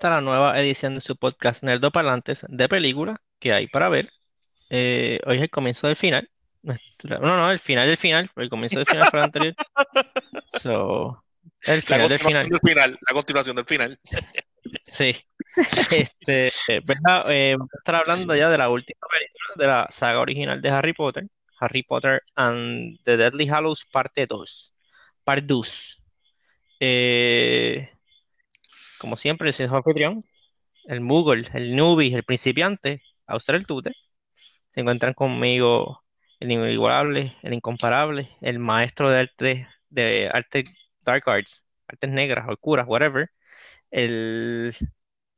Bienvenidos a esta la nueva edición de su podcast Nerdoparlantes de películas que hay para ver. Eh, hoy es el comienzo del final. No, no, el final del final, el comienzo del final fue el anterior. So, el final del final. continuación del final, la continuación del final. Sí. Este, ¿verdad? Eh, vamos a estar hablando ya de la última película de la saga original de Harry Potter, Harry Potter and the Deathly Hallows parte 2, Part 2. Eh, como siempre, soy su anfitrión, el Moogle, el newbie, el principiante, Auster el Tute. Se encuentran conmigo el inigualable, el incomparable, el maestro de arte, de arte dark arts, artes negras, oscuras, whatever, el,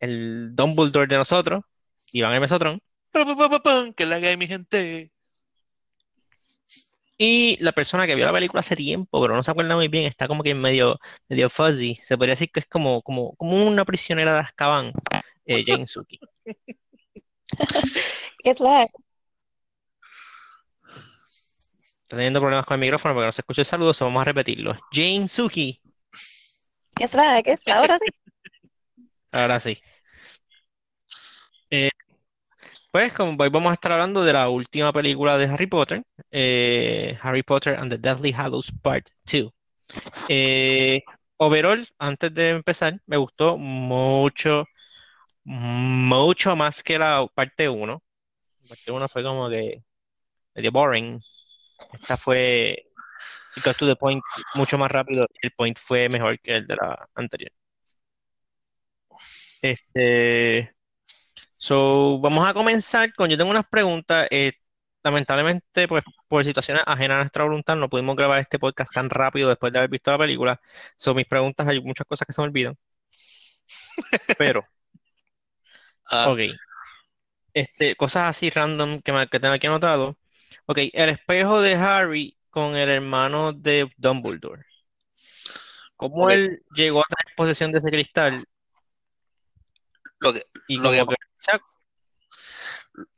el Dumbledore de nosotros, Iván el Mesotron, Pa, pa, pa, pa, pam, Que la hay mi gente. Y la persona que vio la película hace tiempo, pero no se acuerda muy bien, está como que medio, medio fuzzy, se podría decir que es como, como, como una prisionera de Azkaban, eh, Jane Suki. ¿Qué es la? Está teniendo problemas con el micrófono porque no se escucha el saludo, so vamos a repetirlo. Jane Suki, ¿Qué es la? ¿Qué es la? Ahora sí. ahora sí. Eh, Pues como hoy vamos a estar hablando de la última película de Harry Potter, eh, Harry Potter and the Deathly Hallows Part 2. Eh, overall, antes de empezar, me gustó mucho, mucho más que la parte 1. La parte 1 fue como que medio boring. Esta fue, it got to the point mucho más rápido. El point fue mejor que el de la anterior. Este, So, vamos a comenzar con, yo tengo unas preguntas, eh, lamentablemente, pues por situaciones ajenas a nuestra voluntad, no pudimos grabar este podcast tan rápido después de haber visto la película. Son mis preguntas, hay muchas cosas que se me olvidan. Pero, Ah, ok, este, cosas así random que, me, que tengo aquí anotado. Ok, el espejo de Harry con el hermano de Dumbledore. ¿Cómo él llegó a tener posesión de ese cristal? lo que, Y Lo que- como que, o sea,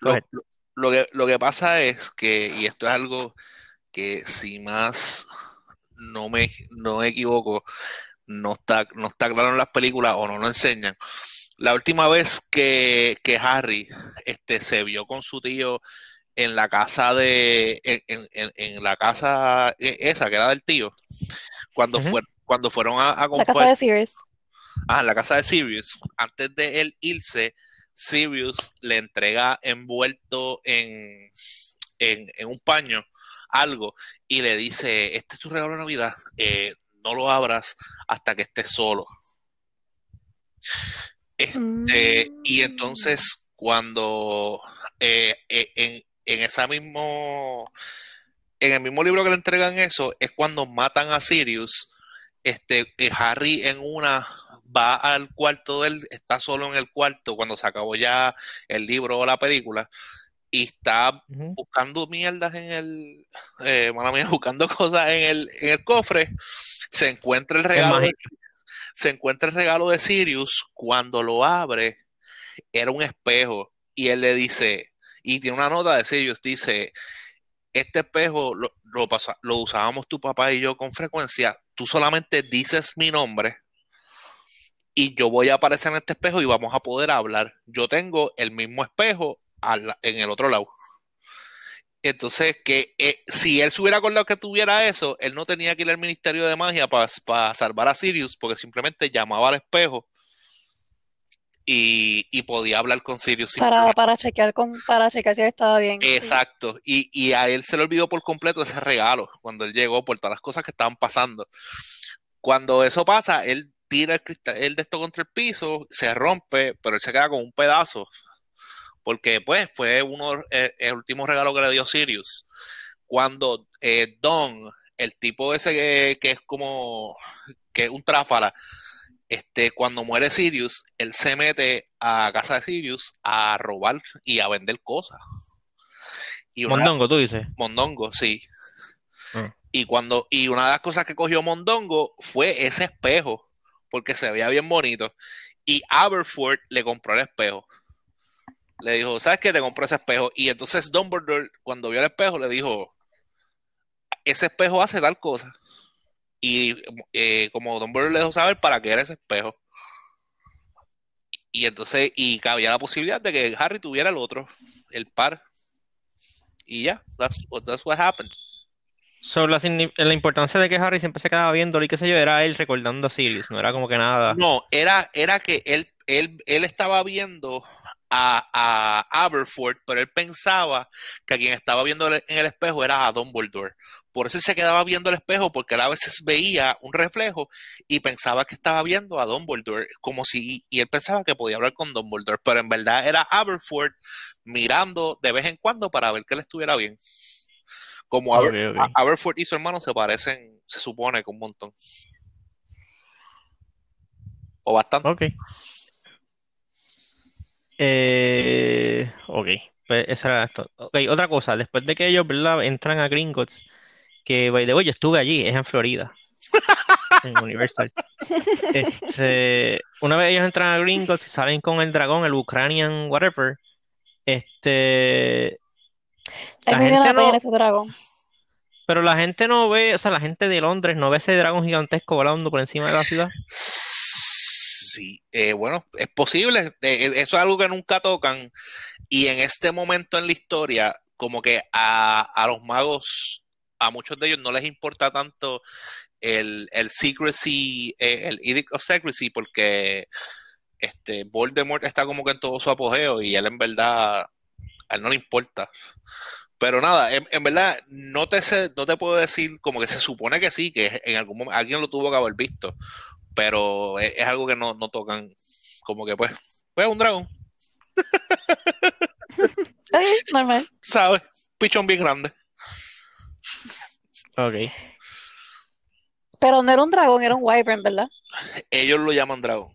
lo, lo- lo que, lo que pasa es que, y esto es algo que si más no me, no me equivoco, no está, no está claro en las películas o no lo enseñan. La última vez que, que Harry este, se vio con su tío en la casa de, en, en- la casa eh, esa que era del tío, cuando fue, cuando fueron a, a La casa comprar, de Sirius. ah, en la casa de Sirius, antes de él irse, Sirius le entrega envuelto en, en, en un paño algo y le dice, este es tu regalo de Navidad, eh, no lo abras hasta que estés solo. Este, y Mm. entonces cuando eh, eh, en, en esa mismo, en el mismo libro que le entregan eso, es cuando matan a Sirius. Este, Harry en una va al cuarto de él, está solo en el cuarto cuando se acabó ya el libro o la película, y está buscando mierdas en el, eh, mala mía, buscando cosas en el, en el cofre, se encuentra el regalo de- se encuentra el regalo de Sirius, cuando lo abre, era un espejo, y él le dice, y tiene una nota de Sirius, dice, este espejo lo, lo, pasa- lo usábamos tu papá y yo con frecuencia, tú solamente dices mi nombre y yo voy a aparecer en este espejo y vamos a poder hablar. Yo tengo el mismo espejo en el otro lado. Entonces, que eh, si él se hubiera acordado que tuviera eso, él no tenía que ir al Ministerio de Magia para salvar a Sirius, porque simplemente llamaba al espejo y, y podía hablar con Sirius Para, para chequear con, para chequear si él estaba bien. sí. Exacto, y, y a él se le olvidó por completo ese regalo cuando él llegó por todas las cosas que estaban pasando. Cuando eso pasa, él tira el cristal, el de esto contra el piso, se rompe, pero él se queda con un pedazo, porque pues fue uno eh, el último regalo que le dio Sirius. Cuando eh, Don, el tipo ese que, que es como que es un tráfala, este, cuando muere Sirius, él se mete a casa de Sirius a robar y a vender cosas. Y una, Mondongo, tú dices. Mondongo, sí. Ah. Y cuando, y una de las cosas que cogió Mondongo fue ese espejo, porque se veía bien bonito. Y Aberford le compró el espejo. Le dijo, ¿sabes qué? Te compró ese espejo. Y entonces Dumbledore, cuando vio el espejo, le dijo, ese espejo hace tal cosa. Y eh, como Dumbledore le dejó saber para qué era ese espejo. y entonces, y cabía la posibilidad de que Harry tuviera el otro, el par. Y ya, that's, that's what happened. So, la, la, importancia de que Harry siempre se quedaba viendo y qué sé yo, era él recordando a Sirius, no era como que nada. No, era, era que él, él, él estaba viendo a, a Aberford, pero él pensaba que a quien estaba viendo en el espejo era a Dumbledore. Por eso se quedaba viendo el espejo, porque él a veces veía un reflejo y pensaba que estaba viendo a Dumbledore, como si, y él pensaba que podía hablar con Dumbledore, pero en verdad era Aberford mirando de vez en cuando para ver que él estuviera bien. Como Aberford y su hermano se parecen, se supone que un montón. O bastante. Ok. Eh, ok, pues esa era esto. Ok, otra cosa, después de que ellos ¿verdad? entran a Gringotts, que by the way, yo estuve allí, es en Florida, en Universal. Este, una vez ellos entran a Gringotts y salen con el dragón, el Ukrainian whatever, este... La gente no, ese dragón. Pero la gente no ve, o sea, la gente de Londres no ve ese dragón gigantesco volando por encima de la ciudad. Sí, eh, bueno, es posible. Eh, eso es algo que nunca tocan. Y en este momento en la historia, como que a, a los magos, a muchos de ellos no les importa tanto el, el secrecy, eh, el edict of secrecy, porque este Voldemort está como que en todo su apogeo y él en verdad, a él no le importa. Pero nada, en, verdad no te, no te puedo decir como que se supone que sí, que en algún momento alguien lo tuvo que haber visto pero es, algo que no, tocan. Como que, pues, pues un dragón. normal. ¿Sabes? Pichón bien grande. Ok. Pero no era un dragón, era un wyvern, ¿verdad? Ellos lo llaman dragón.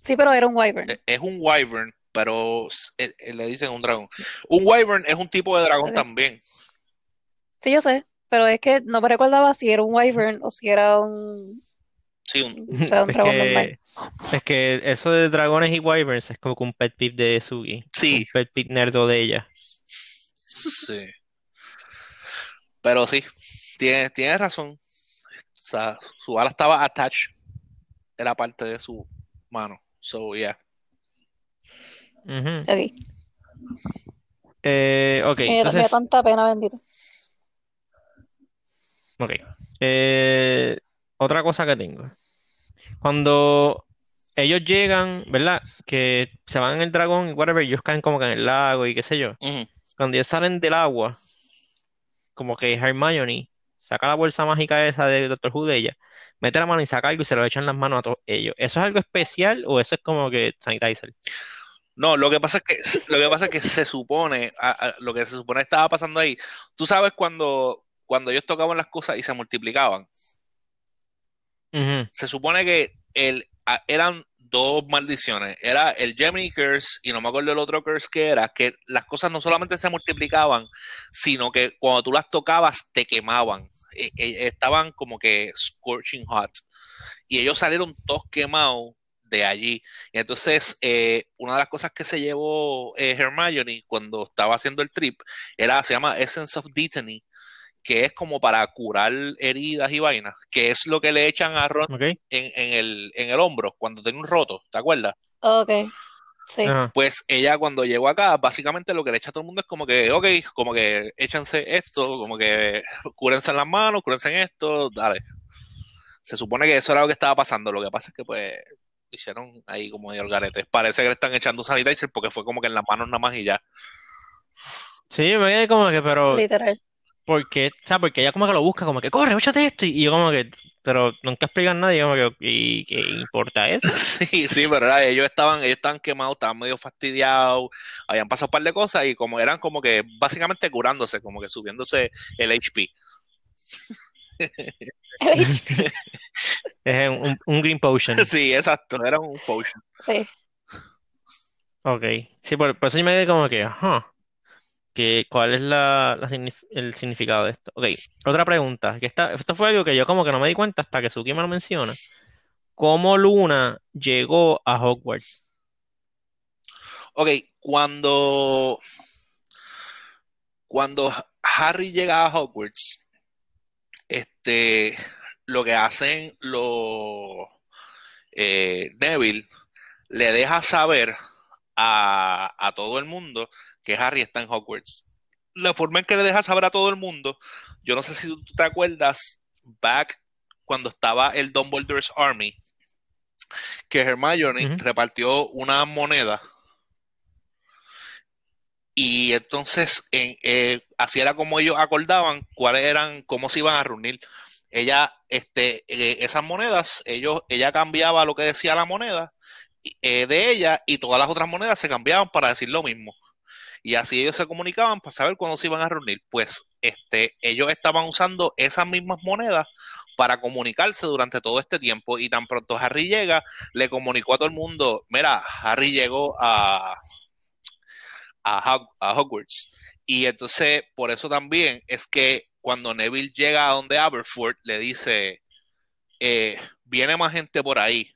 Sí, pero era un wyvern. Es un wyvern, pero e, e, le dicen un dragón. Un wyvern es un tipo de dragón también. Sí, yo sé, pero es que no me recordaba si era un wyvern o si era un, Sí, un, es, que, eso de dragones y wyverns es como un pet peeve de Sugi. Sí. Un pet peeve nerdo de ella. Sí. Pero sí, tienes tiene razón. O sea, su ala estaba attached. Era parte de su mano. So, yeah. Ok. Eh, ok, me, entonces... me tanta pena, bendito. Ok. Eh, otra cosa que tengo. Cuando ellos llegan, ¿verdad? Que se van en el dragón y whatever, ellos caen como que en el lago y qué sé yo. Cuando ellos salen del agua, como que Hermione saca la bolsa mágica esa de Doctor Who de ella, mete la mano y saca algo y se lo echan en las manos a todos ellos. ¿Eso es algo especial o eso es como que sanitizer? No, lo que pasa es que lo que pasa es que se supone, lo que se supone estaba pasando ahí. Tú sabes cuando, cuando ellos tocaban las cosas y se multiplicaban. Se supone que el, eran dos maldiciones. Era el Gemini Curse y no me acuerdo el otro curse que era, que las cosas no solamente se multiplicaban, sino que cuando tú las tocabas te quemaban. E, e, estaban como que scorching hot. Y ellos salieron todos quemados de allí. Y entonces, eh, una de las cosas que se llevó eh, Hermione cuando estaba haciendo el trip era, se llama Essence of Dittany, que es como para curar heridas y vainas, que es lo que le echan a Ron en, el, en el hombro cuando tiene un roto, ¿te acuerdas? Ok. Sí. Pues ella cuando llegó acá, básicamente lo que le echa a todo el mundo es como que, ok, como que échense esto, como que cúrense en las manos, cúrense en esto, dale. Se supone que eso era lo que estaba pasando, lo que pasa es que pues hicieron ahí como de garete. Parece que le están echando sanitizer porque fue como que en las manos nada más y ya. Sí, me quedé como que, pero... Literal. Porque, o sea, porque ella como que lo busca, como que corre, échate esto. Y yo como que, pero nunca explican nada, y como que, ¿y qué importa eso? Sí, sí, pero ellos estaban, ellos estaban quemados, estaban medio fastidiados, habían pasado un par de cosas y como eran como que básicamente curándose, como que subiéndose el HP. El HP. es un, green potion. Sí, exacto, era un potion. Sí. Ok, sí, por, eso yo me quedé como que, ajá que, ¿cuál es la, el significado de esto? Ok, otra pregunta, que esto fue algo que yo como que no me di cuenta hasta que Suki me lo menciona. ¿Cómo Luna llegó a Hogwarts? Ok, cuando, cuando Harry llega a Hogwarts, este, lo que hacen los eh, Neville, le deja saber a, a todo el mundo que Harry está en Hogwarts. La forma en que le deja saber a todo el mundo, yo no sé si tú te acuerdas, back cuando estaba el Dumbledore's Army, que Hermione repartió una moneda y entonces en, eh, así era como ellos acordaban cuáles eran, cómo se iban a reunir. Ella, este, eh, esas monedas, ellos, ella cambiaba lo que decía la moneda eh, de ella y todas las otras monedas se cambiaban para decir lo mismo. Y así ellos se comunicaban para saber cuándo se iban a reunir. Pues este, ellos estaban usando esas mismas monedas para comunicarse durante todo este tiempo. Y tan pronto Harry llega, le comunicó a todo el mundo, mira, Harry llegó a, a, Hog- a Hogwarts. Y entonces, por eso también es que cuando Neville llega a donde Aberforth, le dice, eh, viene más gente por ahí.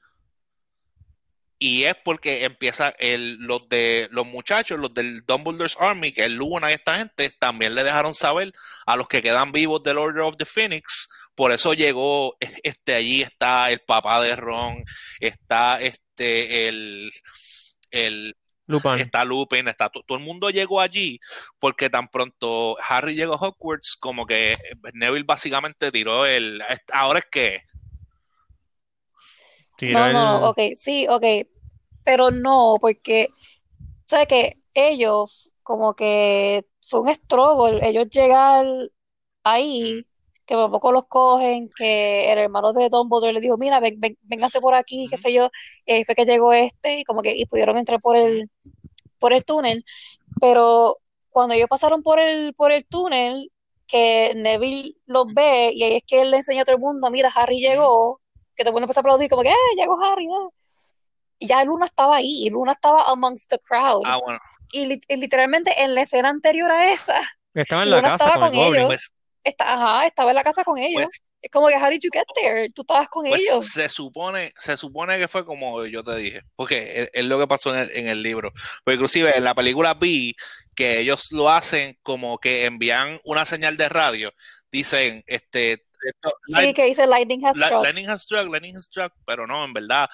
Y es porque empieza el, los de los muchachos, los del Dumbledore's Army, que es Luna y esta gente, también le dejaron saber a los que quedan vivos del Order of the Phoenix. Por eso llegó, este, allí está el papá de Ron, está este, el, el, Lupin. está Lupin, está to- todo el mundo llegó allí porque tan pronto Harry llegó a Hogwarts, como que Neville básicamente tiró el, ahora es que, No, no, el- no, ok, sí, ok, pero no, porque, ¿sabes que Ellos, como que fue un estrobo, el- ellos llegar ahí, que por poco los cogen, que el hermano de Dumbledore le dijo, mira, ven, ven, véngase por aquí, qué sé yo, y ahí fue que llegó este, y como que, y pudieron entrar por el, por el túnel, pero cuando ellos pasaron por el, por el túnel, que Neville los ve, y ahí es que él le enseña a todo el mundo, mira, Harry llegó, que todo el mundo empezó a aplaudir, como que, ¡eh, llegó Harry! ah". Y ya Luna estaba ahí, y Luna estaba amongst the crowd. ah, bueno, Y, li- y literalmente en la escena anterior a esa, Estaba en la Luna casa estaba con el con Goblin. ellos. pues, está, ajá, estaba en la casa con ellos. pues, Es como que, how did you get there? Tú estabas con pues ellos. se supone, se supone que fue como yo te dije, porque es, es lo que pasó en el, en el libro. Pero inclusive en la película vi que ellos lo hacen como que envían una señal de radio, dicen, este, esto- Sí, que dice Lightning has struck. Lightning has struck, Lightning has struck, pero no, en verdad.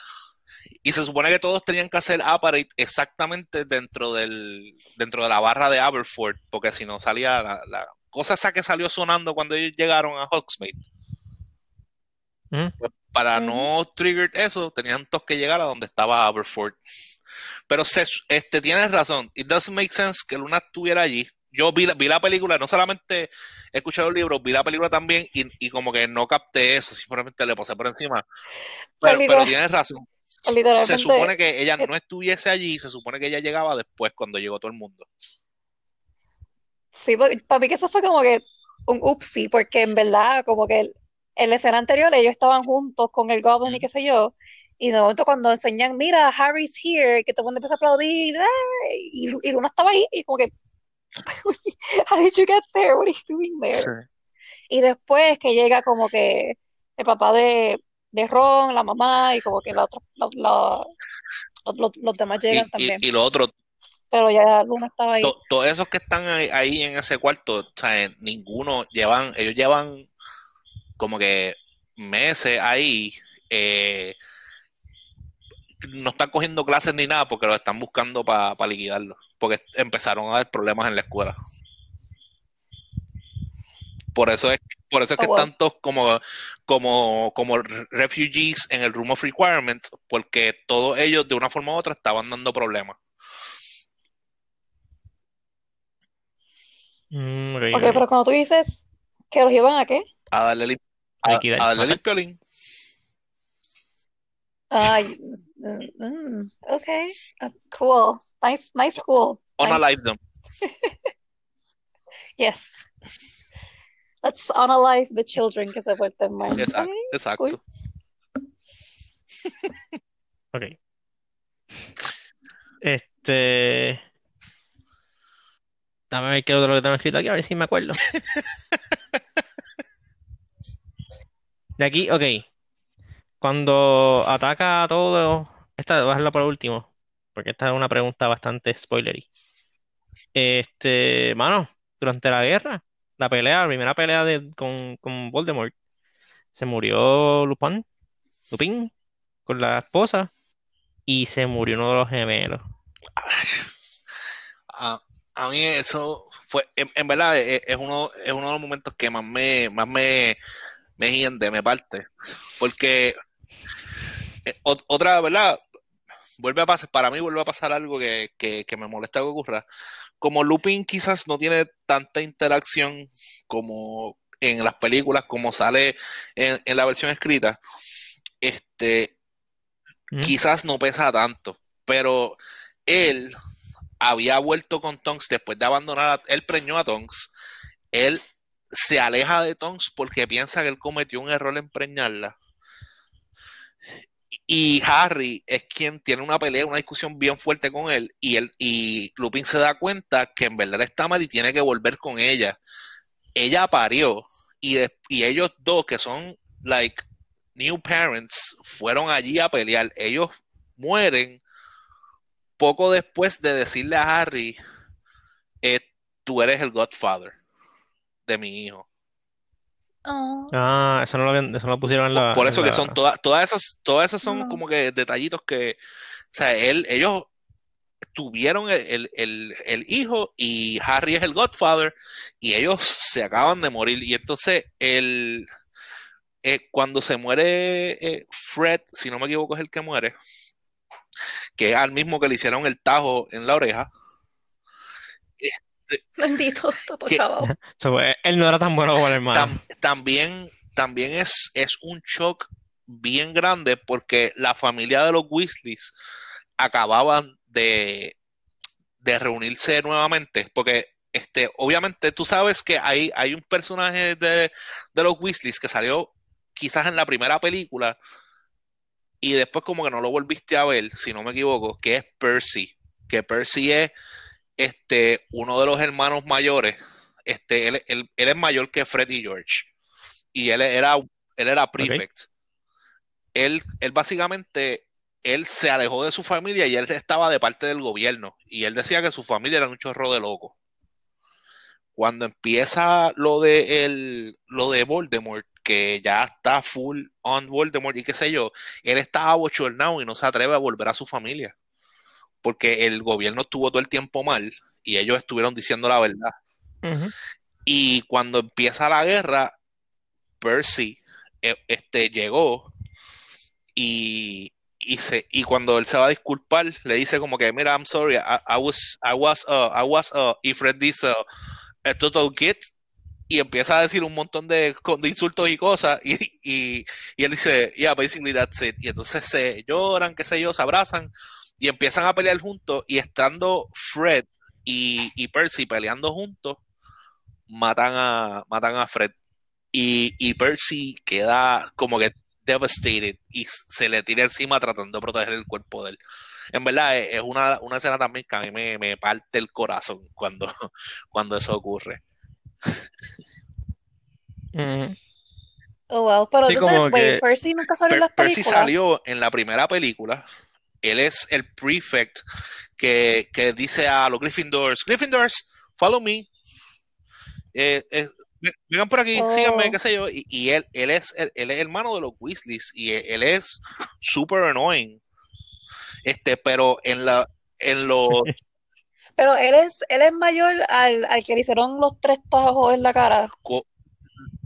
Y se supone que todos tenían que hacer apparate exactamente dentro del dentro de la barra de Aberford, porque si no salía la, la cosa esa que salió sonando cuando ellos llegaron a Hogsmeade. Ujú. Pues, para no trigger eso, tenían todos que llegar a donde estaba Aberford. Pero se, este, tienes razón. It doesn't make sense que Luna estuviera allí. Yo vi, la- vi la película, no solamente he escuchado el libro, vi la película también y, y como que no capté eso, simplemente le pasé por encima. Pues Pero, pero literal- tienes razón. pues Se supone que ella no estuviese allí, se supone que ella llegaba después cuando llegó todo el mundo. Sí, porque- para mí que eso fue como que un upsi, porque en verdad, como que el- en la escena anterior ellos estaban juntos con el Goblin y qué sé yo, y de momento cuando enseñan, mira, Harry's here, que todo el mundo empieza a aplaudir, y, y Luna estaba ahí, y como que, how did you get there? What are you doing there? Y después que llega como que el papá de, de Ron, la mamá, y como que la otra, la- la- los, los- los demás Y, llegan y- también, y lo otro, pero ya Luna estaba ahí. to- todos esos que están ahí, ahí en ese cuarto, o sea, ninguno llevan, ellos llevan como que meses ahí, eh, no están cogiendo clases ni nada porque los están buscando para liquidarlos, porque empezaron a haber problemas en la escuela. Por eso es, por eso es que Oh, wow. están todos como, como, como refugees en el Room of Requirements, porque todos ellos de una forma u otra estaban dando problemas. Mm, ok, Ok, ok. pero cuando tú dices que los llevan a qué? A darle, lim- A a, darle limpiolín. Ay, mm, mm, okay, uh, cool, nice, nice school, nice, Unalive them. yes. Let's unalive the children que se porten mal. Exacto, Okay, exacto. cool. Ok. Este. Dame ver qué otro que tengo escrito aquí, a ver si me acuerdo. De aquí, ok. Cuando ataca a todo. Esta voy a por último. Porque esta es una pregunta bastante spoilery. Este, mano, durante la guerra, la pelea, la primera pelea de, con, con Voldemort, se murió Lupin, Lupin, con la esposa. y se murió uno de los gemelos. A, a mí eso fue, en, en verdad, es, es uno, es uno de los momentos que más me, más me, me hiende, me parte. Porque eh, ot- otra, ¿verdad? Vuelve a pasar, para mí vuelve a pasar algo que, que, que me molesta que ocurra. Como Lupin quizás no tiene tanta interacción como en las películas, como sale en, en la versión escrita, este, ¿Mm? quizás no pesa tanto, pero él había vuelto con Tonks después de abandonar, a, él preñó a Tonks, él se aleja de Tonks porque piensa que él cometió un error en preñarla. Y Harry es quien tiene una pelea, una discusión bien fuerte con él, y él y Lupin se da cuenta que en verdad está mal y tiene que volver con ella. Ella parió, y, de- y ellos dos, que son like new parents, fueron allí a pelear. Ellos mueren poco después de decirle a Harry, eh, tú eres el Godfather de mi hijo. Oh, Ah, eso no lo, habían- eso no lo pusieron en la. Por eso en que la- son todas, todas esas, todas esas son No. como que detallitos que, o sea, él, ellos tuvieron el, el- el- el hijo y Harry es el Godfather y ellos se acaban de morir. Y entonces el, eh, cuando se muere eh, Fred, si no me equivoco es el que muere, que es al mismo que le hicieron el tajo en la oreja. bendito, Toto Que- él no era tan bueno como el hermano. Tam- también, también es, es un shock bien grande porque la familia de los Weasleys acababan de, de reunirse nuevamente. Porque este, obviamente tú sabes que hay, hay un personaje de, de los Weasleys que salió quizás en la primera película y después como que no lo volviste a ver, si no me equivoco, que es Percy. Que Percy es este, uno de los hermanos mayores. Este, él, él- él es mayor que Fred y George. Y él era, él era prefect. Él, él básicamente, él se alejó de su familia y él estaba de parte del gobierno. Y él decía que su familia era un chorro de locos. Cuando empieza lo de el, lo de Voldemort, que ya está full on Voldemort y qué sé yo, él estaba bochornado y no se atreve a volver a su familia. Porque el gobierno estuvo todo el tiempo mal y ellos estuvieron diciendo la verdad. Y cuando empieza la guerra, Percy eh, este, llegó y, y, se, y cuando él se va a disculpar, le dice como que, mira, I'm sorry, I, I was, I was, uh, I was, uh, if Fred this, uh, a total git, y empieza a decir un montón de, de insultos y cosas, y, y, y él dice, yeah, basically that's it. Y entonces se lloran, qué sé yo, se abrazan, y empiezan a pelear juntos, y estando Fred y, y Percy peleando juntos, matan a, matan a Fred. Y, y Percy queda como que devastated y se le tira encima tratando de proteger el cuerpo de él. En verdad es, es una, una escena también que a mí me, me parte el corazón cuando, cuando eso ocurre. Oh, wow. Pero Sí, que- Percy nunca salió en Percy salió la primera película. Él es el prefect que, que dice a los Gryffindors, Gryffindors, follow me. Eh, eh, ve- vengan por aquí, Oh. síganme, qué sé yo. Y, y él, él, es, él, él es hermano de los Weasleys y él, él es super annoying. Este, pero en la en los Pero él es, él es mayor al, al que le hicieron los tres tajos en la cara. co-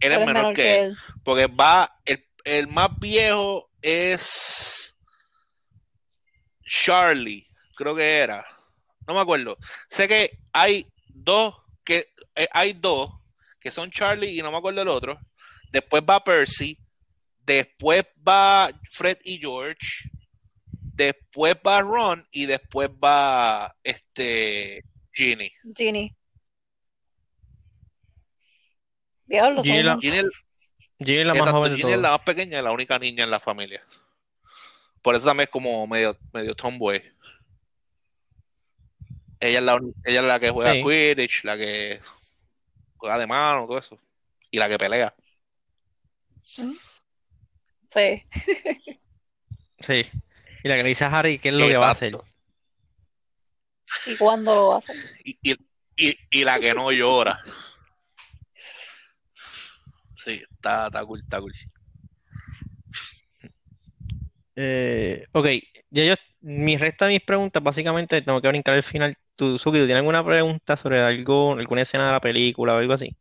él ¿O es menor que él. él? Porque va, el, el más viejo es Charlie, creo que era. No me acuerdo. Sé que hay dos que eh, hay dos que son Charlie y no me acuerdo el otro. Después va Percy, después va Fred y George, después va Ron y después va este Ginny. Ginny. Diablo, Ginny la- Ginny, Ginny la más joven de Ginny es la más pequeña y la única niña en la familia. Por eso también es como medio, medio tomboy. Ella es la, ella es la que juega Sí. Quidditch, la que juega de mano, todo eso. Y la que pelea. Sí. Sí. Y la que le dice a Harry qué es lo que va a hacer. ¿Y cuándo lo hacen? Y, y, y, y la que no llora. Sí, está, está cool, está cool. Eh, ok, ya yo mi resta de mis preguntas, básicamente tengo que brincar al final. ¿Tú, Suki, ¿tú tienes alguna pregunta sobre algo, alguna escena de la película o algo así?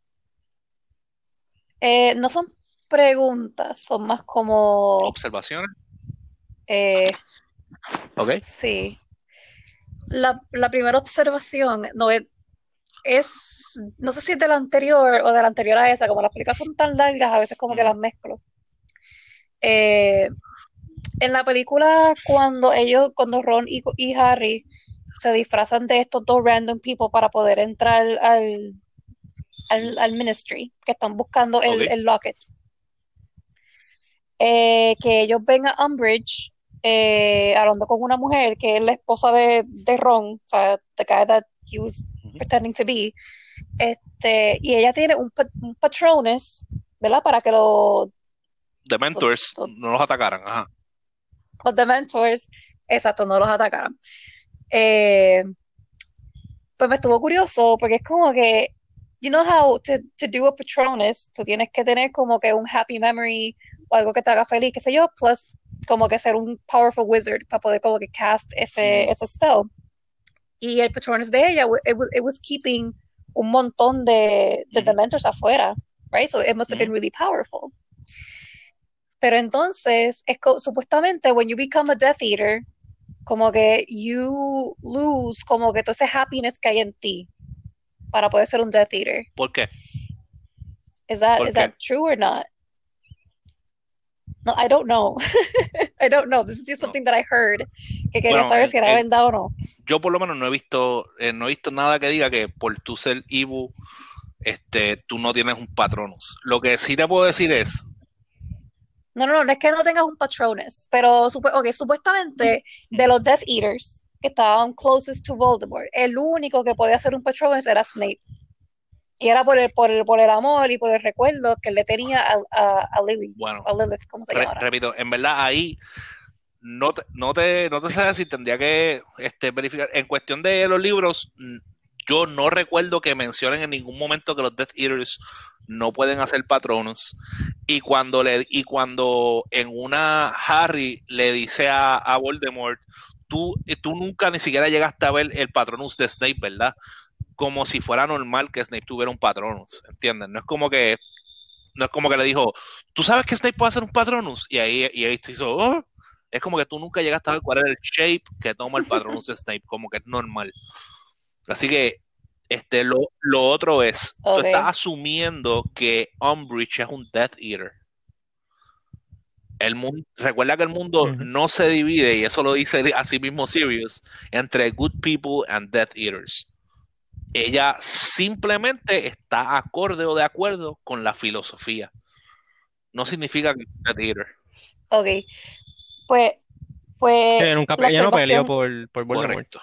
Eh, no son preguntas, son más como, Observaciones. Eh, Ok. sí. La, la primera observación no es, es, no sé si es de la anterior o de la anterior a esa, como las películas son tan largas, a veces como que las mezclo. Eh, en la película, cuando ellos, cuando Ron y, y Harry se disfrazan de estos dos random people para poder entrar al, al, al ministry, que están buscando el, el locket, eh, que ellos ven a Umbridge eh, hablando con una mujer que es la esposa de, de Ron, o sea, the guy that he was pretending to be, este, y ella tiene un, un Patronus, ¿verdad? Para que lo, The Mentors Tot- no los atacaran. Ajá. los Dementors, exacto, no los atacaran. Eh, pues me estuvo curioso porque es como que, you know how to, to do a Patronus, tú tienes que tener como que un happy memory o algo que te haga feliz, qué sé yo, plus como que ser un powerful wizard para poder como que cast ese, ese spell. Y el Patronus de ella, it was, it was keeping un montón de, de. Dementors afuera, right? So it must have been really powerful. Pero entonces, es supuestamente, when you become a Death Eater, como que you lose como que todo ese happiness que hay en ti para poder ser un Death Eater. ¿Por qué? Is that ¿Por is that true or not? No, I don't know. I don't know. This is just something that I heard. Que quería Bueno, saber el- si era verdad o no. Yo por lo menos no he visto, eh, no he visto nada que diga que por tu ser Ibu, este, tú no tienes un Patronus. Lo que sí te puedo decir es, No, no, no, no es que no tengas un Patronus, pero supu- ok, supuestamente de los Death Eaters que estaban closest to Voldemort, el único que podía hacer un Patronus era Snape. Y era por el, por el, por el amor y por el recuerdo que le tenía a, a, a Lily, bueno, a Lilith, ¿cómo se re- llama? repito, en verdad ahí no te, no te, no te sé decir, tendría que este, verificar. En cuestión de los libros, yo no recuerdo que mencionen en ningún momento que los Death Eaters no pueden hacer Patronus. Y cuando le, y cuando en una Harry le dice a, a Voldemort, tú, tú nunca ni siquiera llegaste a ver el Patronus de Snape, ¿verdad? Como si fuera normal que Snape tuviera un Patronus, ¿entiendes? No es como que, no es como que le dijo, ¿tú sabes que Snape puede hacer un Patronus? Y ahí, y ahí se hizo, "Oh". Es como que tú nunca llegaste a ver cuál era el shape que toma el Patronus de Snape, como que es normal. Así que este, lo, lo otro es, tú estás asumiendo que Umbridge es un Death Eater. El mundo, recuerda que el mundo no se divide, y eso lo dice así mismo Sirius, entre good people and Death Eaters. Ella simplemente está acorde o de acuerdo con la filosofía. No significa que es un Death Eater. Ok, pues, pues Ella nunca, la ella no peleó observación, por, por Voldemort. Correcto.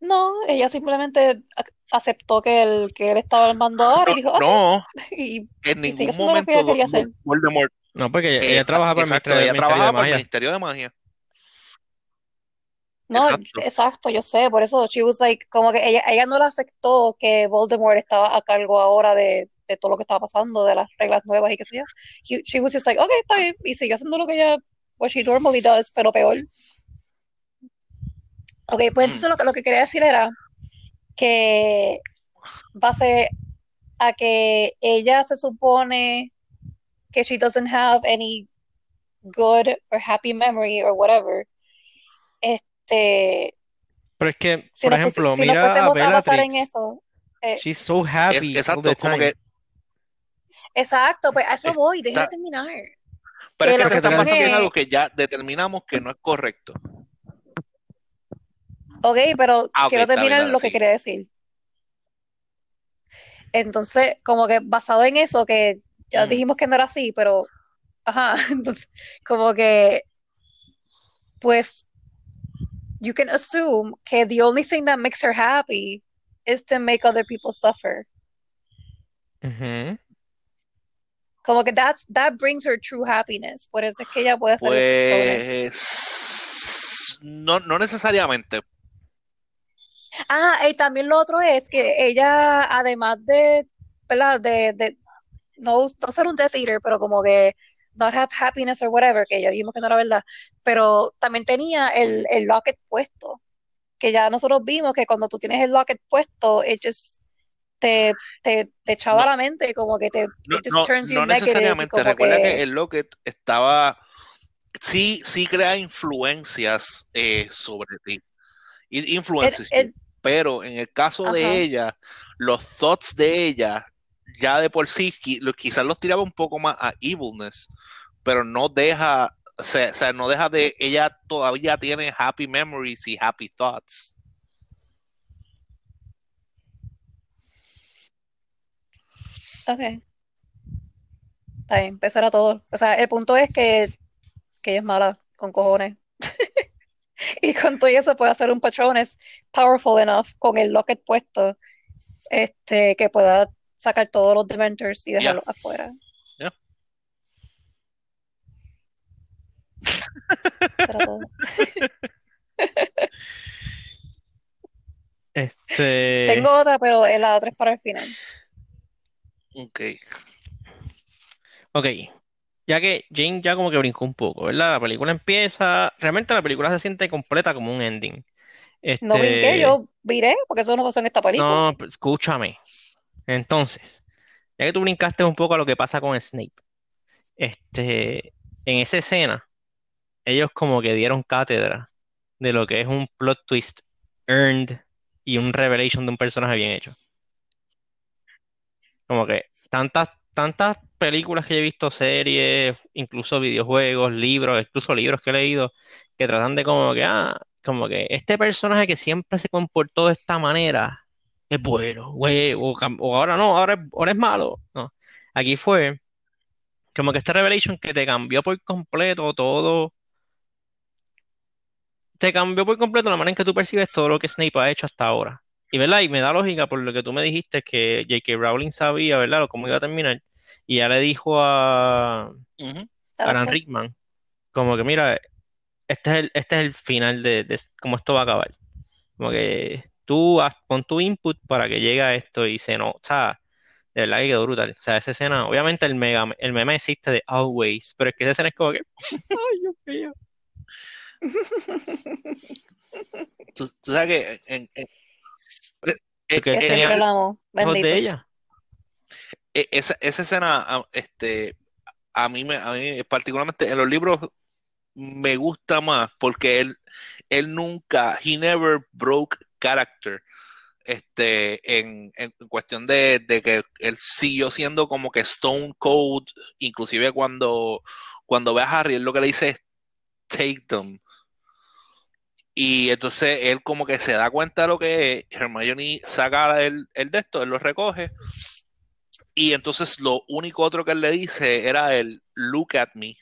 no, ella simplemente ac- aceptó que él, que él estaba al mando ahora y dijo, No, y, en y ningún que momento quería hacer. Voldemort No, porque ella, ella trabaja para el Ministerio, de el Magia. No, Exacto. exacto, yo sé, por eso she was like, como que ella, ella no le afectó que Voldemort estaba a cargo ahora de, de todo lo que estaba pasando, de las reglas nuevas y qué sé yo. He- she was just like, ok, está bien, y sigue haciendo lo que ella, what she normally does, pero peor. Ok, pues Mm. entonces lo que, lo que quería decir era que base a que ella se supone que she doesn't have any good or happy memory or whatever, este, Pero es que, si por nos, ejemplo, si nos mira a fuésemos a basar en Bellatrix. eso, eh, She's so Es, happy all the exacto, como time. que exacto, pues a eso voy, déjame terminar. pero es Que que la te que basando en cuestión algo es, que ya determinamos que no es correcto. ok, pero Ah, ok, quiero está bien, terminar dale, lo que sigue. quería decir. Entonces, como que basado en eso, que ya Mm, dijimos que no era así, pero, ajá, entonces, como que, pues, you can assume que the only thing that makes her happy is to make other people suffer. Ujú. Como que that's, that brings her true happiness. Por eso es que ella puede hacer. Pues no, no necesariamente. Ah, y también lo otro es que ella, además de, ¿verdad? De, de no, no ser un Death Eater, pero como que not have happiness or whatever, que ya dijimos que no era verdad, pero también tenía el, el locket puesto, que ya nosotros vimos que cuando tú tienes el locket puesto, it just te, te, te echaba No. la mente, como que te No, it just turns you no negative, y necesariamente. Recuerda que que, el Locket estaba. Sí, sí crea influencias eh, sobre ti. It- you. it- Pero en el caso Ajá. de ella, los thoughts de ella, ya de por sí, quizás los tiraba un poco más a evilness, pero no deja, o sea, no deja de, ella todavía tiene happy memories y happy thoughts. ok. Está bien, eso era todo. O sea, el punto es que, que ella es mala, con cojones. Y con todo eso puede hacer un Patronus powerful enough con el locket puesto, este, que pueda sacar todos los Dementors y dejarlos afuera. todo. Este, Tengo otra, pero la otra es para el final. Ok. ok, ya que Jane ya como que brincó un poco, ¿verdad? La película empieza, realmente la película se siente completa como un ending. No brinqué, Este, yo viré, porque eso no pasó en esta película. no, pero escúchame. Entonces, ya que tú brincaste un poco a lo que pasa con Snape, este, en esa escena, ellos como que dieron cátedra de lo que es un plot twist earned y un revelation de un personaje bien hecho. Como que tantas, tantas películas que he visto, series, incluso videojuegos, libros, incluso libros que he leído, que tratan de como que, ah, como que este personaje que siempre se comportó de esta manera es bueno, güey, o, o ahora no, ahora, es- ahora es malo. No. Aquí fue como que este revelation que te cambió por completo todo, te cambió por completo la manera en que tú percibes todo lo que Snape ha hecho hasta ahora. Y verdad, y me da lógica por lo que tú me dijiste que J.K. Rowling sabía, ¿verdad? Lo cómo iba a terminar. Y ya le dijo a Alan actor. Rickman, como que mira, este es el, este es el final de, de cómo esto va a acabar. Como que tú haz- pon tu input para que llegue a esto y se nota, o sea, de verdad que quedó brutal. O sea, esa escena, obviamente el mega, el meme existe de Always, pero es que esa escena es como que, ay, Dios mío. Tú, tú sabes que en- en- eh, eh, Que siempre amo, hijos bendito. de ella. eh, esa, esa escena, este, a mí, me, a mí particularmente en los libros me gusta más porque él, él nunca, he never broke character. Este, en, en cuestión de, de que él siguió siendo como que Stone Cold, inclusive cuando, cuando ve a Harry, él lo que le dice es take them. Y entonces él como que se da cuenta de lo que es, Hermione saca el, el de esto, él lo recoge, y entonces lo único otro que él le dice era el look at me,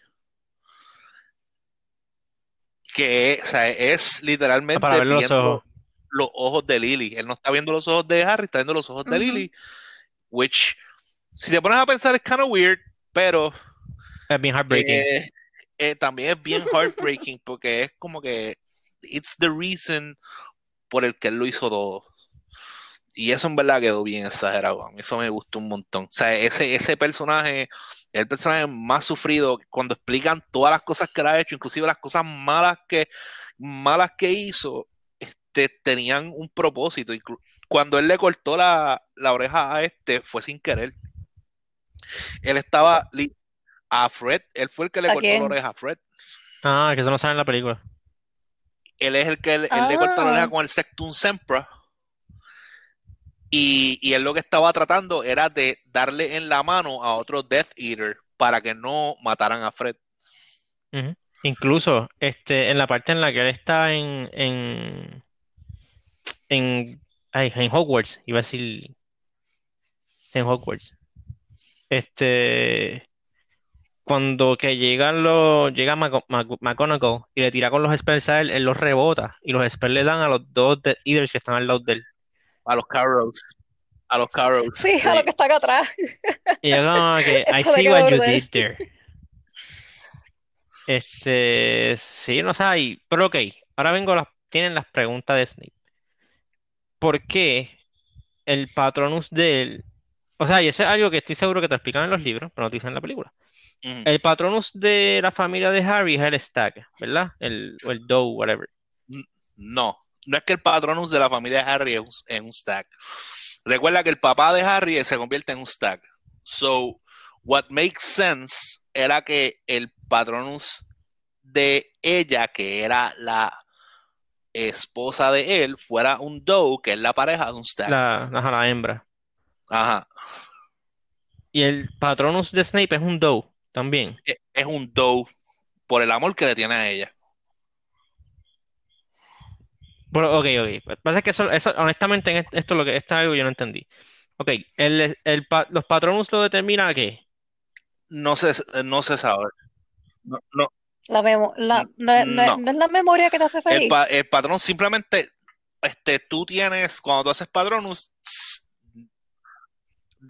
que o sea, es literalmente Para ver los viendo ojos. Los ojos de Lily. Él no está viendo los ojos de Harry, está viendo los ojos de. Lily, which, si te pones a pensar, es kind of weird, pero Es bien heartbreaking. eh, eh, también es bien heartbreaking porque es como que it's the reason por el que él lo hizo todo. Y eso en verdad quedó bien exagerado. A mí eso me gustó un montón. O sea, ese, ese personaje es el personaje más sufrido cuando explican todas las cosas que él ha hecho, inclusive las cosas malas que, malas que hizo, este, tenían un propósito. Inclu- Cuando él le cortó la, la oreja a este, fue sin querer. Él estaba a Fred, él fue el que le ¿A cortó la oreja a Fred. Ah, que eso no sale en la película. Él es el que él, él le cortó la Ah. oreja con el Sectum Sempra. Y, y él lo que estaba tratando era de darle en la mano a otro Death Eater para que no mataran a Fred. Incluso este, en la parte en la que él está en, en, en, ay, en Hogwarts, iba a decir en Hogwarts. Este, cuando que llegan los, llega Mac- Mac- McGonagall y le tira con los spells a él, él los rebota y los spells le dan a los dos Death Eaters que están al lado de él. A los Carrows. A los Carrows. Sí, sí. a lo que está acá atrás. Y yo como que, I see what you did there. Este, sí, no sé, pero ok, ahora vengo las, tienen las preguntas de Snape. ¿Por qué el Patronus de él? O sea, y eso es algo que estoy seguro que te explican en los libros, pero no te dicen en la película. El patronus de la familia de Harry es el Stag, ¿verdad? El, o el Doe, whatever. No, no es que el patronus de la familia de Harry es un, es un stag. Recuerda que el papá de Harry se convierte en un stag. So, what makes sense era que el patronus de ella, que era la esposa de él, fuera un doe, que es la pareja de un stag. La, ajá, la hembra. Ajá. Y el patronus de Snape es un Doe también. E- Es un doe por el amor que le tiene a ella. Bueno, ok, ok. Pasa es que eso, eso, honestamente, en est- esto es lo que esto es algo yo no entendí. Ok, el, el, los patronus lo determina a qué? No se, no se sabe. No, no. La memo- la- no, es- no es- No. no es la memoria que te hace El, feliz. pa- el patrón simplemente, este, tú tienes, cuando tú haces patronus,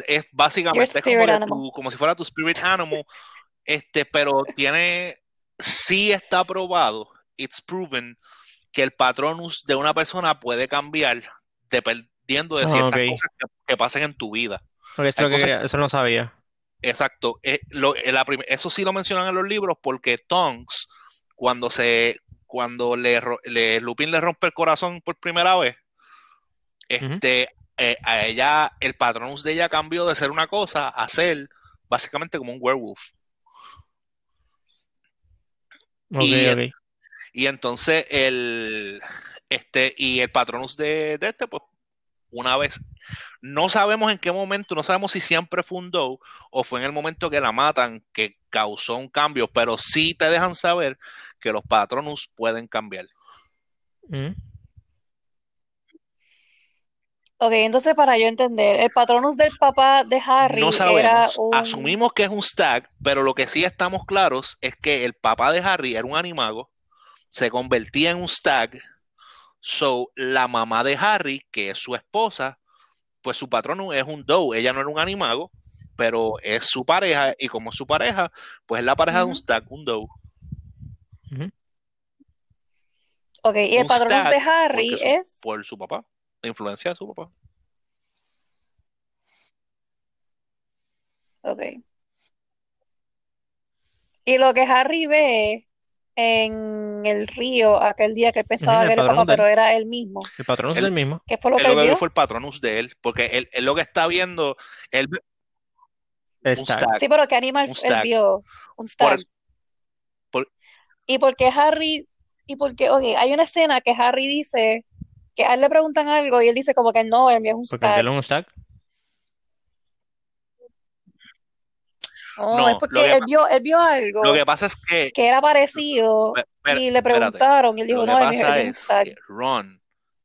es básicamente es como, tu- si fuera tu spirit animal, este, pero tiene, sí está probado, it's proven, que el patronus de una persona puede cambiar dependiendo de Ah, ciertas cosas que, que pasen en tu vida. Porque eso, es Hay lo que cosas- quería- eso no sabía. Exacto. Eh, lo- eh, la eso sí lo mencionan en los libros porque Tonks, cuando se, cuando le, Lupin le rompe el corazón por primera vez, este, eh, a ella, el patronus de ella cambió de ser una cosa a ser básicamente como un werewolf. Y entonces el, este, y el patronus de, de este, pues, una vez, no sabemos en qué momento, no sabemos si siempre fue un Doe o fue en el momento que la matan que causó un cambio, pero sí te dejan saber que los patronus pueden cambiar. Ujú. Ok, entonces para yo entender, el patronus del papá de Harry No era sabemos, un... asumimos que es un stag, pero lo que sí estamos claros es que el papá de Harry era un animago, se convertía en un stag, so la mamá de Harry, que es su esposa, pues su patrono es un doe, ella no era un animago, pero es su pareja, y como es su pareja, pues es la pareja de un stag, un doe. Ok, y el un patronus de Harry su- es... Por su papá, la influencia de su papá. Ok. Y lo que Harry ve en el río aquel día que él pensaba que era el papá, pero era él mismo. El patronus El- es el mismo. ¿Qué fue lo Él que él vio fue el patronus de él, porque él, él lo que está viendo, él un Stag. stag. Sí, pero ¿qué animal Un él vio? Un Por stag. por- ¿Y por qué Harry? ¿Y por qué? Ok, hay una escena que Harry dice que a él le preguntan algo y él dice como que no, el mío es un Porque stag. él es un Stag. No, No, es porque que él vio, él vio algo Lo que pasa es que que era parecido y le espérate. preguntaron y él dijo, Lo que no, pasa es un es que Ron